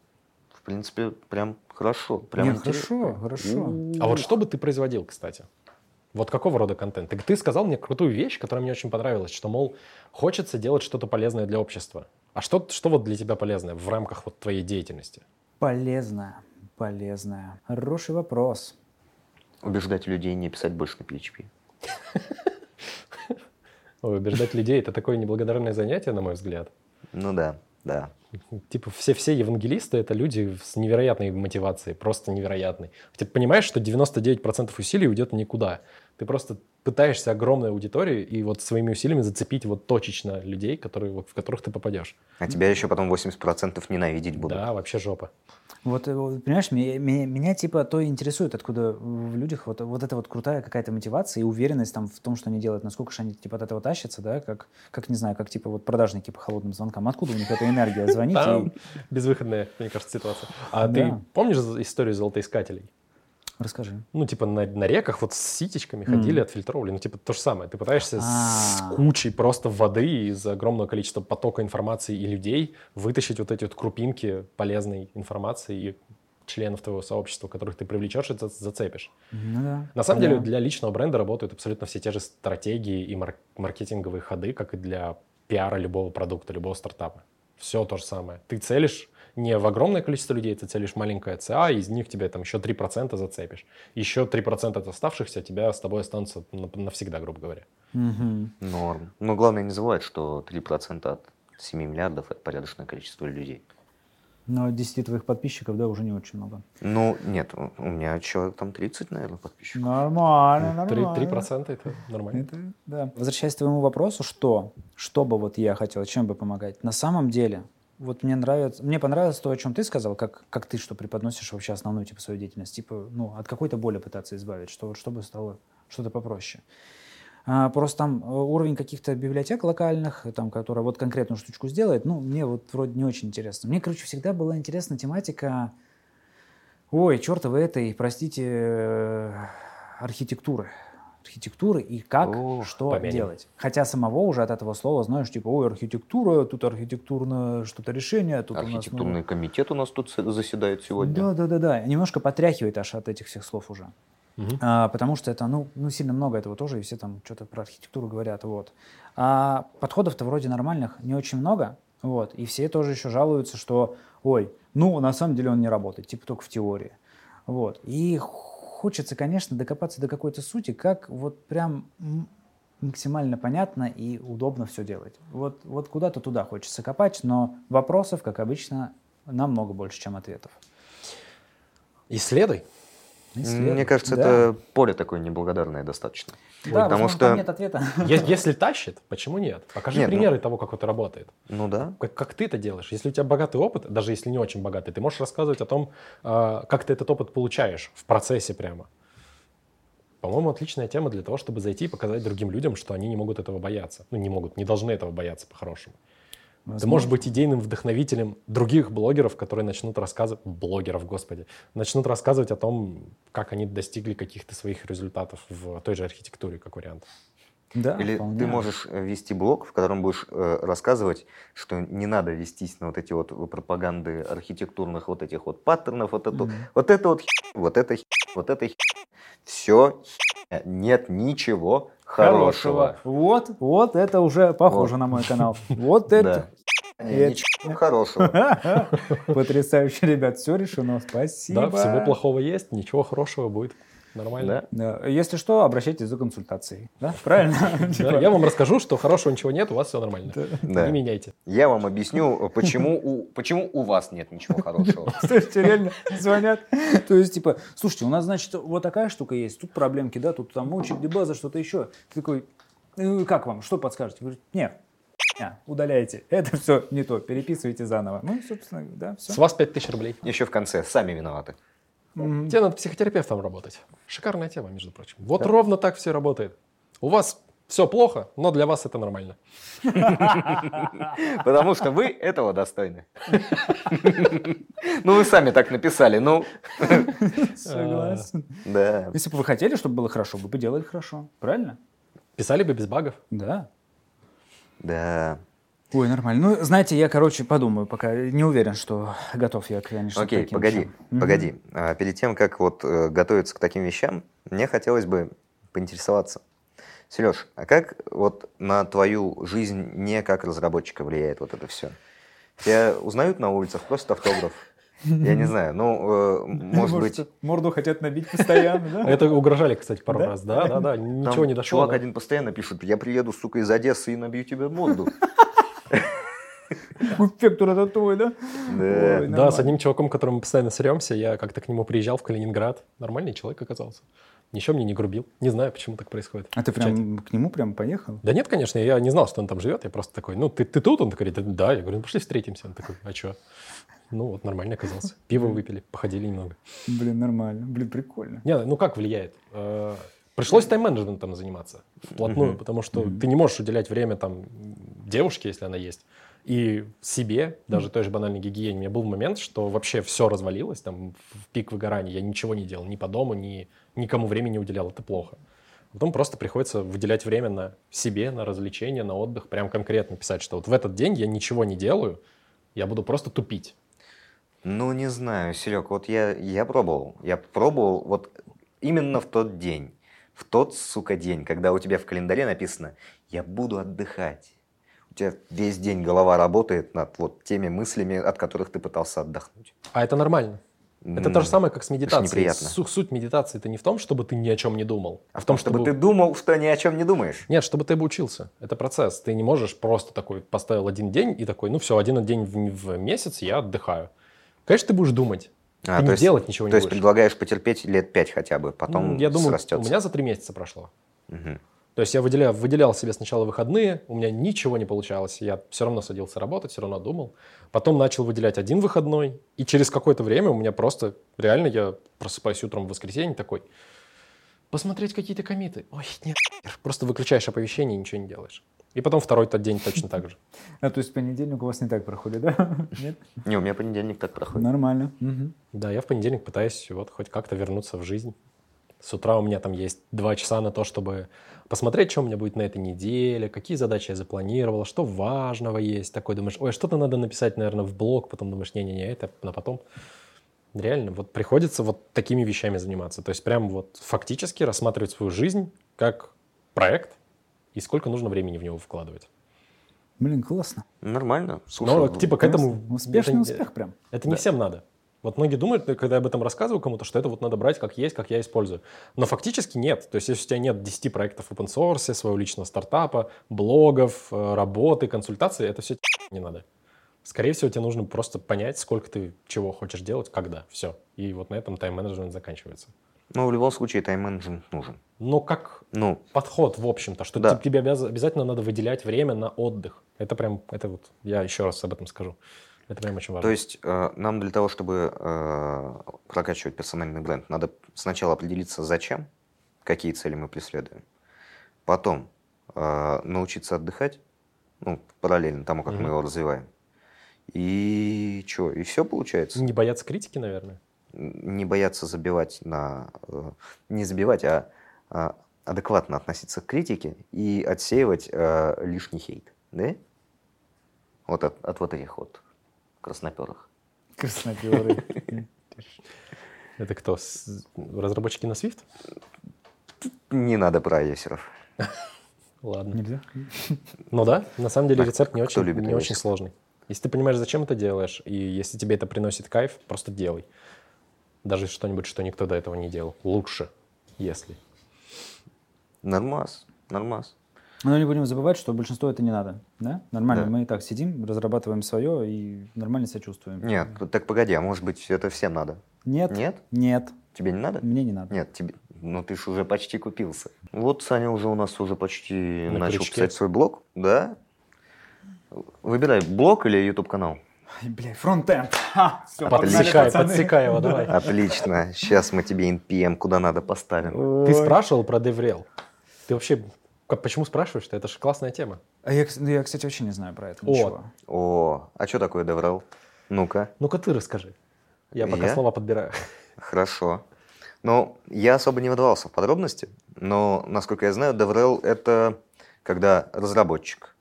в принципе, прям хорошо. Прям Не, интересно. хорошо, хорошо. А вот что бы ты производил, кстати? Вот какого рода контент? Ты, ты сказал мне крутую вещь, которая мне очень понравилась, что, мол, хочется делать что-то полезное для общества. А что, что вот для тебя полезное в рамках вот твоей деятельности? Полезная, полезная. Хороший вопрос. Убеждать людей не писать больше на PHP. Убеждать людей – это такое неблагодарное занятие, на мой взгляд. Ну да, да. Типа все-все евангелисты – это люди с невероятной мотивацией, просто невероятной. Ты понимаешь, что 99% усилий уйдет никуда. Ты просто пытаешься огромной аудитории и вот своими усилиями зацепить вот точечно людей, которые, вот, в которых ты попадешь. А тебя еще потом 80% ненавидеть будут. Да, вообще жопа. Вот, э, вот, понимаешь, меня, меня, меня, типа то и интересует, откуда в людях вот, вот эта вот крутая какая-то мотивация и уверенность там в том, что они делают, насколько же они типа от этого тащатся, да, как, как не знаю, как типа вот продажники по холодным звонкам. Откуда у них эта энергия звонить? И- безвыходная, мне кажется, ситуация. А Да. ты помнишь историю золотоискателей? Расскажи. Ну, типа на, на реках вот с ситечками ходили, отфильтровывали. Ну, типа то же самое. Ты пытаешься с А. кучей просто воды из огромного количества потока информации и людей вытащить вот эти вот крупинки полезной информации и членов твоего сообщества, которых ты привлечешь и за- зацепишь. Ну да. На самом Да. деле для личного бренда работают абсолютно все те же стратегии и мар- маркетинговые ходы, как и для пиара любого продукта, любого стартапа. Все то же самое. Ты целишь не в огромное количество людей, ты целишь маленькое ЦА, и из них тебе там еще 3% зацепишь. Еще 3% от оставшихся тебя с тобой останутся на- навсегда, грубо говоря. Мгм. Норм. Но главное не забывать, что 3% от 7 миллиардов – это порядочное количество людей. Но 10 твоих подписчиков, да, уже не очень много. Ну, нет, у меня человек там 30, наверное, подписчиков. Нормально, Три нормально. три процента это нормально. Это, да. Возвращаясь к твоему вопросу, что, что бы вот я хотел, чем бы помогать? На самом деле, вот мне нравится, мне понравилось то, о чем ты сказал, как, как ты что преподносишь вообще основную типа свою деятельность, типа, ну, от какой-то боли пытаться избавить, что вот чтобы стало что-то попроще. А, просто там э, уровень каких-то библиотек локальных, там, которая вот конкретную штучку сделает, ну, мне вот вроде не очень интересно. Мне, короче, всегда была интересна тематика, ой, чертовы этой, простите, э, архитектуры. Архитектуры и как, О, что помянем. делать. Хотя самого уже от этого слова знаешь, типа, ой, архитектура, тут архитектурное что-то решение, тут у нас... ну, Архитектурный комитет у нас тут заседает сегодня. Да, да, да, да. Немножко потряхивает аж от этих всех слов уже. Мгм. А, потому что это, ну, ну, сильно много этого тоже, и все там что-то про архитектуру говорят, вот. А подходов-то вроде нормальных не очень много, вот. И все тоже еще жалуются, что, ой, ну, на самом деле он не работает, типа только в теории. Вот. И хочется, конечно, докопаться до какой-то сути, как вот прям максимально понятно и удобно все делать. Вот, вот куда-то туда хочется копать, но вопросов, как обычно, намного больше, чем ответов. Исследуй. Мне кажется, Да. это поле такое неблагодарное достаточно. Да, потому что- там нет ответа. Е- Если тащит, почему нет? Покажи Нет, ну- примеры того, как это работает. Ну да. Как, как ты это делаешь? Если у тебя богатый опыт, даже если не очень богатый, ты можешь рассказывать о том, а, как ты этот опыт получаешь в процессе прямо. По-моему, отличная тема для того, чтобы зайти и показать другим людям, что они не могут этого бояться. Ну, не могут, не должны этого бояться по-хорошему. Ты можешь быть идейным вдохновителем других блогеров, которые начнут рассказывать, блогеров, господи, начнут рассказывать о том, как они достигли каких-то своих результатов в той же архитектуре, как вариант. Да, Или вполне. ты можешь э, вести блог, в котором будешь э, рассказывать, что не надо вестись на вот эти вот пропаганды архитектурных вот этих вот паттернов, вот эту, Мгм. вот это вот, вот это, вот это, все, нет ничего хорошего. Вот, вот это уже похоже Вот. на мой канал. Вот это. Да. Это- Ничего хорошего. Потрясающе, ребят, все решено. Спасибо. Да, всего плохого есть, ничего хорошего будет. Нормально. Да. Да, Если что, обращайтесь за консультацией. Да, правильно? Типа, я вам расскажу, что хорошего ничего нет, у вас все нормально. Не меняйте. Я вам объясню, почему у, почему у вас нет ничего хорошего. Слушайте, реально звонят. То есть, типа, слушайте, у нас, значит, вот такая штука есть, тут проблемки, да, тут там очередь, база, что-то еще. Ты такой, «Ну, как вам, что подскажете? Говорит, нет, хуйня, удаляйте, это все не то, переписывайте заново. Ну, собственно, да, все. С вас 5000 рублей. Еще в конце, сами виноваты. Тебе надо психотерапевтом работать. Шикарная тема, между прочим. Вот ровно так все работает. У вас все плохо, но для вас это нормально. Потому что вы этого достойны. Ну, вы сами так написали, ну, Согласен. да. Если бы вы хотели, чтобы было хорошо, вы бы делали хорошо. Правильно? Писали бы без багов. Да. Да. Ой, нормально. Ну, знаете, я, короче, подумаю, пока не уверен, что готов я, конечно, к Окей, таким погоди, вещам. Погоди. А, перед тем, как вот э, готовиться к таким вещам, мне хотелось бы поинтересоваться. Сереж, а как вот на твою жизнь не как разработчика влияет вот это все? Тебя узнают на улицах, просят автограф? Я не знаю, ну, э, может быть, Морду хотят набить постоянно, да? Это угрожали, кстати, пару Да? раз. Да, да, да. там Ничего не дошло. чувак да. один постоянно пишет, я приеду, сука, из Одессы и набью тебе морду. Это твой, да? Да. Ой, Да, с одним чуваком, которым мы постоянно сремся, я как-то к нему приезжал в Калининград. Нормальный человек оказался. Ничего мне не грубил. Не знаю, почему так происходит. А ты прям к нему прям поехал? Да нет, конечно, я не знал, что он там живет. Я просто такой, ну, ты, ты тут? Он такой, говорит, да. Я говорю, ну, пошли встретимся. Он такой, а что? Ну, вот нормально оказался. Пиво выпили, походили немного. Блин, нормально. Блин, прикольно. Не, ну как влияет? Э, Пришлось тайм-менеджментом заниматься вплотную, потому что ты не можешь уделять время там девушке, если она есть, и себе, даже той же банальной гигиене. У меня был момент, что вообще все развалилось, там в пик выгорания, я ничего не делал, ни по дому, ни никому времени не уделял, это плохо. Потом просто приходится выделять время на себе, на развлечения, на отдых, прям конкретно писать, что вот в этот день я ничего не делаю, я буду просто тупить. Ну, не знаю, Серег, вот я, я пробовал. Я пробовал вот именно в тот день. В тот, сука, день, когда у тебя в календаре написано «Я буду отдыхать». У тебя весь день голова работает над вот теми мыслями, от которых ты пытался отдохнуть. А это нормально. Это то же самое, как с медитацией. Су- Суть медитации это не в том, чтобы ты ни о чем не думал, А в том, чтобы, чтобы ты думал, что ни о чем не думаешь. Нет, чтобы ты бы учился. Это процесс. Ты не можешь просто такой поставил один день и такой, ну все, один день в, в месяц я отдыхаю. Конечно, ты будешь думать. А, ты то не есть- делать ничего не То есть будешь. предлагаешь потерпеть лет пять хотя бы, потом М, Я думаю, срастется. у меня за три месяца прошло. Мгм. То есть я выделял, выделял себе сначала выходные, у меня ничего не получалось. Я все равно садился работать, все равно думал. Потом начал выделять один выходной, и через какое-то время у меня просто, реально, я просыпаюсь утром в воскресенье такой, посмотреть какие-то комиты. Ой, нет. Просто выключаешь оповещение и ничего не делаешь. И потом второй тот день точно так же. А то есть понедельник у вас не так проходит, да? Нет? Не, у меня понедельник так проходит. Нормально. Да, я в понедельник пытаюсь вот хоть как-то вернуться в жизнь. С утра у меня там есть два часа на то, чтобы посмотреть, что у меня будет на этой неделе, какие задачи я запланировал, что важного есть. Такой думаешь, ой, что-то надо написать, наверное, в блог, потом думаешь, не-не-не, это на потом. Реально, вот приходится вот такими вещами заниматься. То есть прям вот фактически рассматривать свою жизнь как проект и сколько нужно времени в него вкладывать. Блин, классно. Нормально. Слушай, Но типа к этому... Успешный это успех прям. Это не Да. всем надо. Вот многие думают, когда я об этом рассказываю кому-то, что это вот надо брать как есть, как я использую. Но фактически нет. То есть если у тебя нет 10 проектов open source, своего личного стартапа, блогов, э, работы, консультаций, это все не надо. Скорее всего, тебе нужно просто понять, сколько ты чего хочешь делать, когда. Все. И вот на этом тайм-менеджмент заканчивается. Ну, в любом случае, тайм-менеджмент нужен. Но как Ну, подход, в общем-то, что Да. те- тебе обяз- обязательно надо выделять время на отдых. Это прям, это вот, я еще раз об этом скажу. Это прям очень важно. то есть э, нам для того, чтобы э, прокачивать персональный бренд, надо сначала определиться, зачем, какие цели мы преследуем. Потом э, научиться отдыхать, ну, параллельно тому, как Мгм. мы его развиваем. И что, и все получается. Не бояться критики, наверное. не бояться забивать на... Не забивать, а, а адекватно относиться к критике и отсеивать лишний хейт. Да? Вот от, от вот этих вот красноперых. Красноперый. Это кто? Разработчики на Swift? Не надо про айесеров. Ладно. Нельзя? Ну да, на самом деле рецепт не очень, не очень сложный. Если ты понимаешь, зачем это делаешь, и если тебе это приносит кайф, просто делай. Даже что-нибудь, что никто до этого не делал. Лучше, если. Нормас, нормас. Но не будем забывать, что большинство это не надо. Да? Нормально. Да. Мы и так сидим, разрабатываем свое и нормально себя чувствуем. Нет, так погоди, а может быть это всем надо? Нет? Нет? Нет. Тебе не надо? Мне не надо. Нет, тебе... Ну ты ж уже почти купился. Вот Саня уже у нас уже почти На начал крючке. писать свой блог. Да? Выбирай, блог или YouTube канал. Бля, фронтенд. Все, Подсекай, подсекай его, давай. Отлично. Сейчас мы тебе NPM куда надо поставим. Ты спрашивал про DevRel. Ты вообще как- почему спрашиваешь-то? Это же классная тема. А я, ну, я, кстати, вообще не знаю про это О. ничего. О, а что такое DevRel? Ну-ка, Ну-ка ты расскажи. Я пока Я? слова подбираю. хорошо. Ну, я особо не выдавался в подробности, но, насколько я знаю, DevRel — это когда разработчик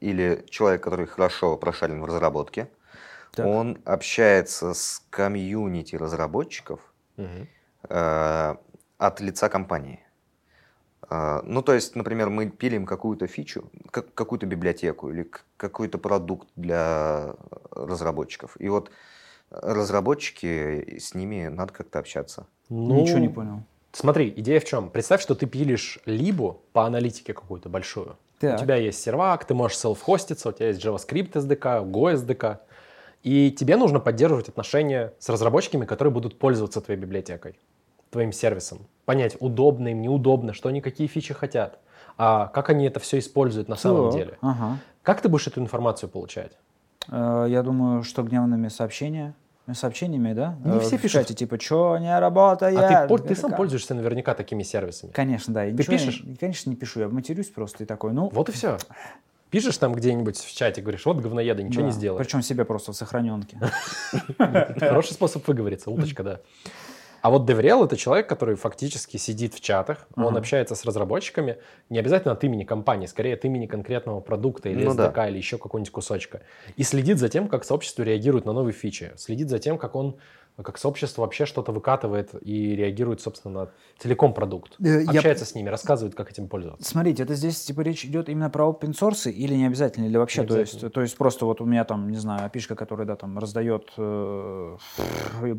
или человек, который хорошо прошарен в разработке, Так. он общается с комьюнити разработчиков э, от лица компании. Э, Ну, то есть, например, мы пилим какую-то фичу, как- какую-то библиотеку или какой-то продукт для разработчиков. И вот разработчики, с ними надо как-то общаться. Ну, Ничего не понял. Смотри, идея в чем? Представь, что ты пилишь либу по аналитике какую-то большую. Так. У тебя есть сервак, ты можешь селф-хоститься, у тебя есть JavaScript SDK, Go SDK. И тебе нужно поддерживать отношения с разработчиками, которые будут пользоваться твоей библиотекой, твоим сервисом. Понять, удобно им, неудобно, что они какие фичи хотят, а как они это все используют на самом Так, деле. Ага. Как ты будешь эту информацию получать? Э, Я думаю, что гневными сообщения, сообщениями, да? Не Э, все в пишут. чате, типа, что не работает? А ты, ты Это сам как? пользуешься наверняка такими сервисами. Конечно, да. и Ты ничего я- пишешь? конечно, не пишу. Я матерюсь просто и такой, ну... Вот и все. Пишешь там где-нибудь в чате, говоришь, вот говноеда, ничего не сделаешь. Причем себе просто в сохраненке. Хороший способ выговориться, уточка, да. А вот DevRel — это человек, который фактически сидит в чатах, он Ага. общается с разработчиками, не обязательно от имени компании, скорее от имени конкретного продукта или Ну да. SDK, или еще какого-нибудь кусочка. И следит за тем, как сообщество реагирует на новые фичи, следит за тем, как он как сообщество вообще что-то выкатывает и реагирует, собственно, на целиком продукт. Э, я- Общается с ними, рассказывает, как этим пользоваться. Смотрите, это здесь типа речь идет именно про open source или не обязательно, или вообще, Не то есть, то есть просто вот у меня там, не знаю, опишка, которая, да, там раздает э,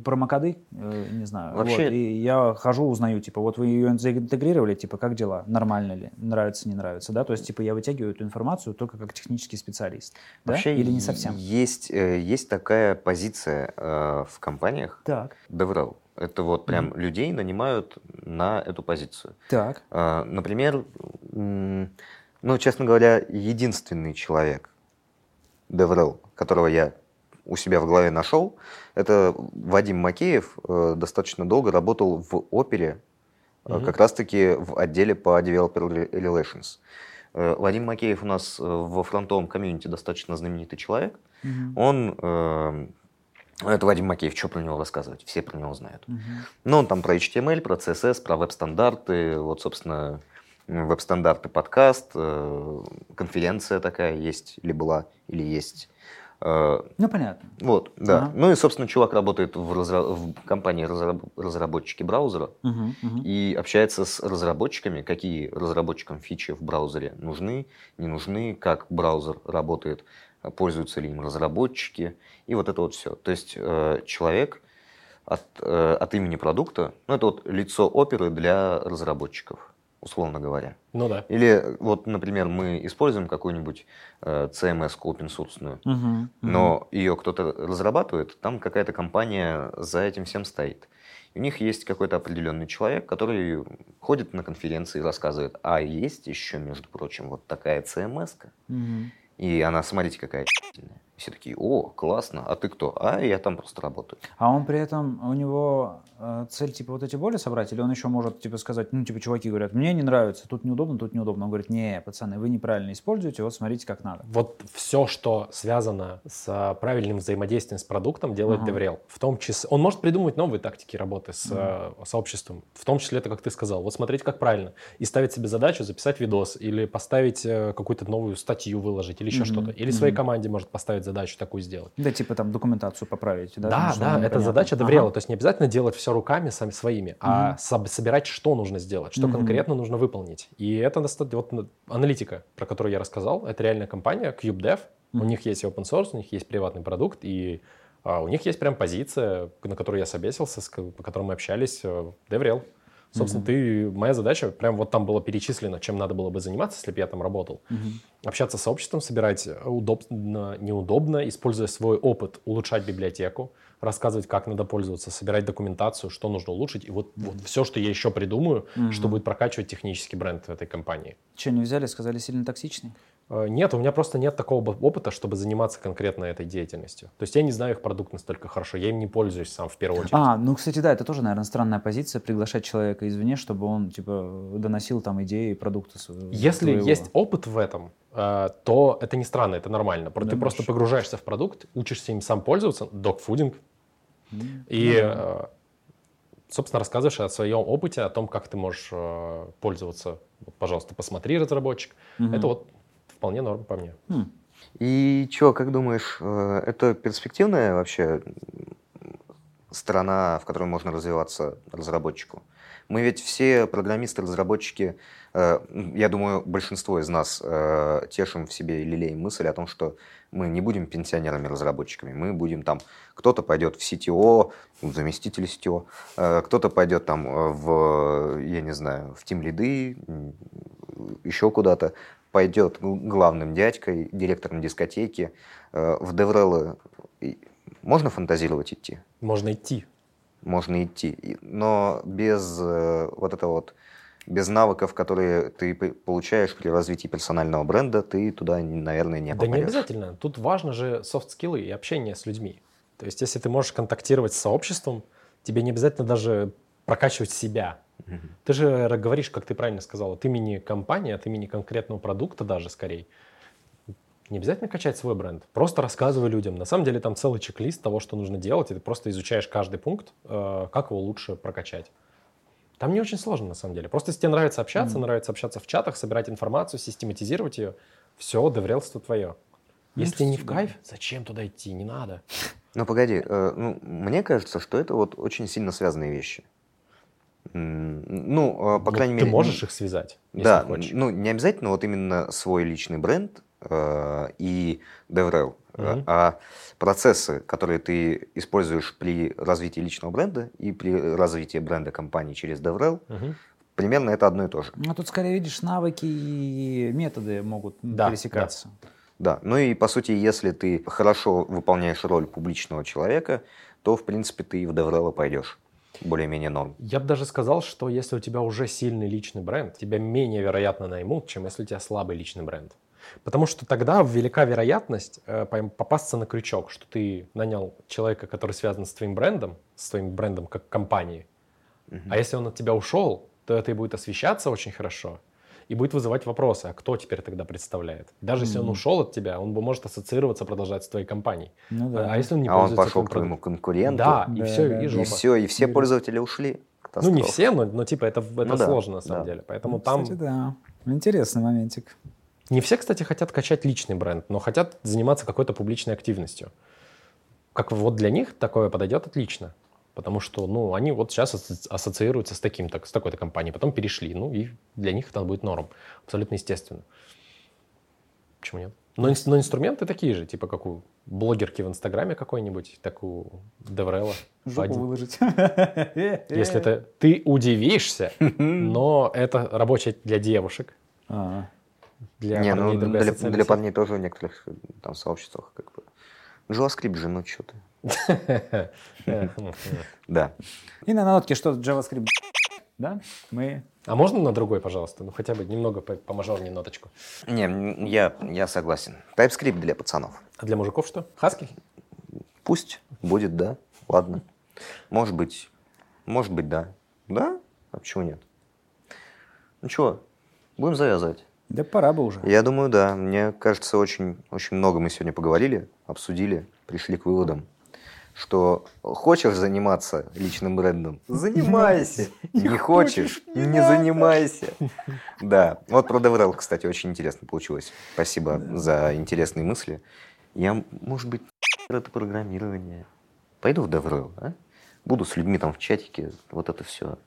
промокоды, э, не знаю, Вообще- вот, и я хожу, узнаю, типа, вот вы ее заинтегрировали, типа, как дела, нормально ли, нравится, не нравится, да, то есть, типа, я вытягиваю эту информацию только как технический специалист, да, Вообще или не совсем? Есть, э, есть такая позиция э, в компаниях Так, DevRel. Это вот прям людей нанимают на эту позицию. так, А, Например, ну, честно говоря, единственный человек DevRel, которого я у себя в голове нашел, это Вадим Макеев, э, достаточно долго работал в опере, Мгм. как раз-таки в отделе по Developer Relations. Э, Вадим Макеев у нас во фронтовом комьюнити достаточно знаменитый человек. Мгм. Он, э, это Вадим Макеев, что про него рассказывать, все про него знают. Мгм. Ну, он там про HTML, про CSS, про веб-стандарты. Вот, собственно, веб-стандарты подкаст, э, конференция такая есть, или была, или есть. Э, ну, понятно, Вот, да. Ага. Ну и, собственно, чувак работает в, разра- в компании разраб- разработчики браузера Мгм, мгм. и общается с разработчиками, какие разработчикам фичи в браузере нужны, не нужны, как браузер работает, пользуются ли им разработчики, и вот это вот все. То есть э, человек от, э, от имени продукта, ну это вот лицо оперы для разработчиков, условно говоря. Ну да. Или вот, например, мы используем какую-нибудь э, CMS open source, Мгм, мгм. но ее кто-то разрабатывает, там какая-то компания за этим всем стоит. У них есть какой-то определенный человек, который ходит на конференции и рассказывает, а есть еще, между прочим, вот такая CMS, -ка, Мгм. И она, смотрите, какая охуительная». И все такие, о, классно, а ты кто? А я там просто работаю. А он при этом, у него э, цель, типа, вот эти боли собрать, или он еще может, типа, сказать, ну, типа, чуваки говорят, мне не нравится, тут неудобно, тут неудобно. Он говорит, не, пацаны, вы неправильно используете, вот смотрите, как надо. Вот все, что связано с правильным взаимодействием с продуктом, делает Ага. DevRel. В том числе, он может придумывать новые тактики работы с а, сообществом. В том числе, это как ты сказал, вот смотреть, как правильно. И ставить себе задачу записать видос или поставить э, какую-то новую статью выложить или еще Мгм. что-то. Или своей Мгм. команде может поставить задачу такую сделать. Да, типа, там, документацию поправить, да? Да, да, это задача Ага. DevRel. То есть не обязательно делать все руками сами своими, а Мгм. соб- собирать, что нужно сделать, что Мгм. конкретно нужно выполнить. И это достаточно... Вот н- аналитика, про которую я рассказал, это реальная компания, CubeDev. У Мгм. них есть open source, у них есть приватный продукт, и а, у них есть прям позиция, на которую я собесился, с по которой мы общались, э, DevRel. Собственно, Мгм. ты, моя задача, прям вот там было перечислено, чем надо было бы заниматься, если бы я там работал. Мгм. Общаться с сообществом, собирать удобно, неудобно, используя свой опыт, улучшать библиотеку, рассказывать, как надо пользоваться, собирать документацию, что нужно улучшить. И вот, вот все, что я еще придумаю, Мгм. что будет прокачивать технический бренд этой компании. Че, не взяли, сказали, сильно токсичный? Э, Нет, у меня просто нет такого опыта, чтобы заниматься конкретно этой деятельностью. То есть я не знаю их продукт настолько хорошо, я им не пользуюсь сам в первую очередь. А, ну, кстати, да, это тоже, наверное, странная позиция, приглашать человека извне, чтобы он, типа, доносил там идеи и продукты св- Если своего. есть опыт в этом, то это не странно, это нормально. Про- Да, Ты просто погружаешься в продукт, учишься им сам пользоваться, докфудинг, и, да. э, собственно, рассказываешь о своем опыте, о том, как ты можешь э, пользоваться. Вот, пожалуйста, посмотри, разработчик. Мгм. Это вот вполне норм по мне. Хм. И чё, как думаешь, э, это перспективная вообще сторона, в которой можно развиваться разработчику? Мы ведь все программисты, разработчики, э, я думаю, большинство из нас э, тешим в себе и лелеем мысль о том, что мы не будем пенсионерами-разработчиками, мы будем там, кто-то пойдет в CTO, заместитель CTO, э, кто-то пойдет там в, я не знаю, в тим лиды, еще куда-то, пойдет главным дядькой, директором дискотеки, в и- можно фантазировать идти? Можно идти. Можно идти, но без э, вот этого вот, без навыков, которые ты получаешь при развитии персонального бренда, ты туда, наверное, не Да не попадешь. обязательно. Тут важно же софт-скиллы и общение с людьми. То есть, если ты можешь контактировать с сообществом, тебе не обязательно даже прокачивать себя. Мгм. Ты же говоришь, как ты правильно сказал, от имени компании, от имени конкретного продукта даже скорее. Не обязательно качать свой бренд. Просто рассказывай людям. На самом деле там целый чек-лист того, что нужно делать, и ты просто изучаешь каждый пункт, э, как его лучше прокачать. Там не очень сложно, на самом деле. Просто если тебе нравится общаться, Мгм. нравится общаться в чатах, собирать информацию, систематизировать ее, все, доверялство твое. Ну, Если не в кайф, зачем туда идти? Не надо. Ну, погоди, э, ну, мне кажется, что это вот очень сильно связанные вещи. Ну, э, по Ну, крайней ты мере... можешь их связать, Да, хочешь. ну, не обязательно вот именно свой личный бренд и DevRel, э, Мгм. а процессы, которые ты используешь при развитии личного бренда и при развитии бренда компании через DevRel, Мгм. примерно это одно и то же. Ну, тут скорее, видишь, навыки и методы могут Да, пересекаться. Да, ну и по сути, если ты хорошо выполняешь роль публичного человека, то, в принципе, ты и в DevRel пойдешь. Более-менее норм. Я бы даже сказал, что если у тебя уже сильный личный бренд, тебя менее вероятно наймут, чем если у тебя слабый личный бренд. Потому что тогда велика вероятность э, попасться на крючок, что ты нанял человека, который связан с твоим брендом, с твоим брендом как компании. А если он от тебя ушел, то это и будет освещаться очень хорошо и будет вызывать вопросы, а кто теперь тогда представляет? Даже если он ушел от тебя, он бы может ассоциироваться, продолжать с твоей компанией. Ну да. А если он не а он пользуется пошел твоим к твоему конкуренту, Да, и Да, все, да, и и все, и все пользователи ушли. Ну, не все, но, но типа это, это Ну да, сложно на самом да. деле. Поэтому Ну, там... Кстати, да. Интересный моментик. Не все, кстати, хотят качать личный бренд, но хотят заниматься какой-то публичной активностью. Как вот для них такое подойдет отлично. Потому что, ну, они вот сейчас ассоциируются с таким, так, с такой-то компанией, потом перешли, ну, и для них это будет норм. Абсолютно естественно. Почему нет? Но, но инструменты такие же, типа как у блогерки в Инстаграме какой-нибудь, так у Деврела. Жопу выложить. Если это ты удивишься, но это рабочая для девушек, А, для Не, ну парней другая для, для парней тоже в некоторых там сообществах как бы. JavaScript же, ну что ты. Да. И на нотке что JavaScript, да? Мы А можно на другой, пожалуйста? Ну, хотя бы немного по- помажорнее ноточку. Не, я, я согласен. TypeScript для пацанов. А для мужиков что? Хаски? Пусть будет, да. Ладно. Может быть. Может быть, да. Да? А почему нет? Ну чего, будем завязывать. Да пора бы уже. Я думаю, да. Мне кажется, очень, очень много мы сегодня поговорили, обсудили, пришли к выводам, что хочешь заниматься личным брендом, занимайся. Не хочешь, не занимайся. Да. Вот про DevRel, кстати, очень интересно получилось. Спасибо за интересные мысли. Я, может быть, это программирование. Пойду в DevRel, а? Буду с людьми там в чатике. Вот это все.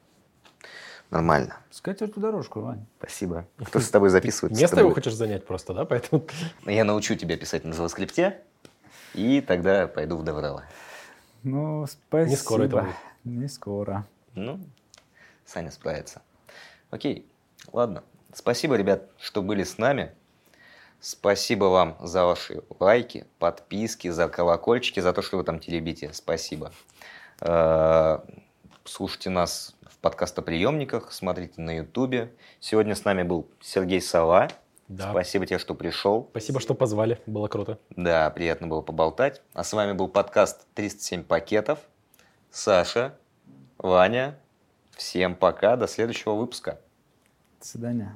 Нормально. Скатерть дорожку, Вань. Спасибо. Кто с тобой записывается? Место тобой? его хочешь занять просто, да? Поэтому Я научу тебя писать на JavaScript, и тогда пойду в DevRel. Ну, спасибо. Не скоро это будет. Не скоро. Ну, Саня справится. Окей, ладно. Спасибо, ребят, что были с нами. Спасибо вам за ваши лайки, подписки, за колокольчики, за то, что вы там теребите. Спасибо. Слушайте нас в подкастоприемниках, смотрите на Ютубе. Сегодня с нами был Сергей Сова. Да. Спасибо тебе, что пришел. спасибо, что позвали. Было круто. Да, приятно было поболтать. А с вами был подкаст 307 пакетов. Саша, Ваня. Всем пока, до следующего выпуска. До свидания.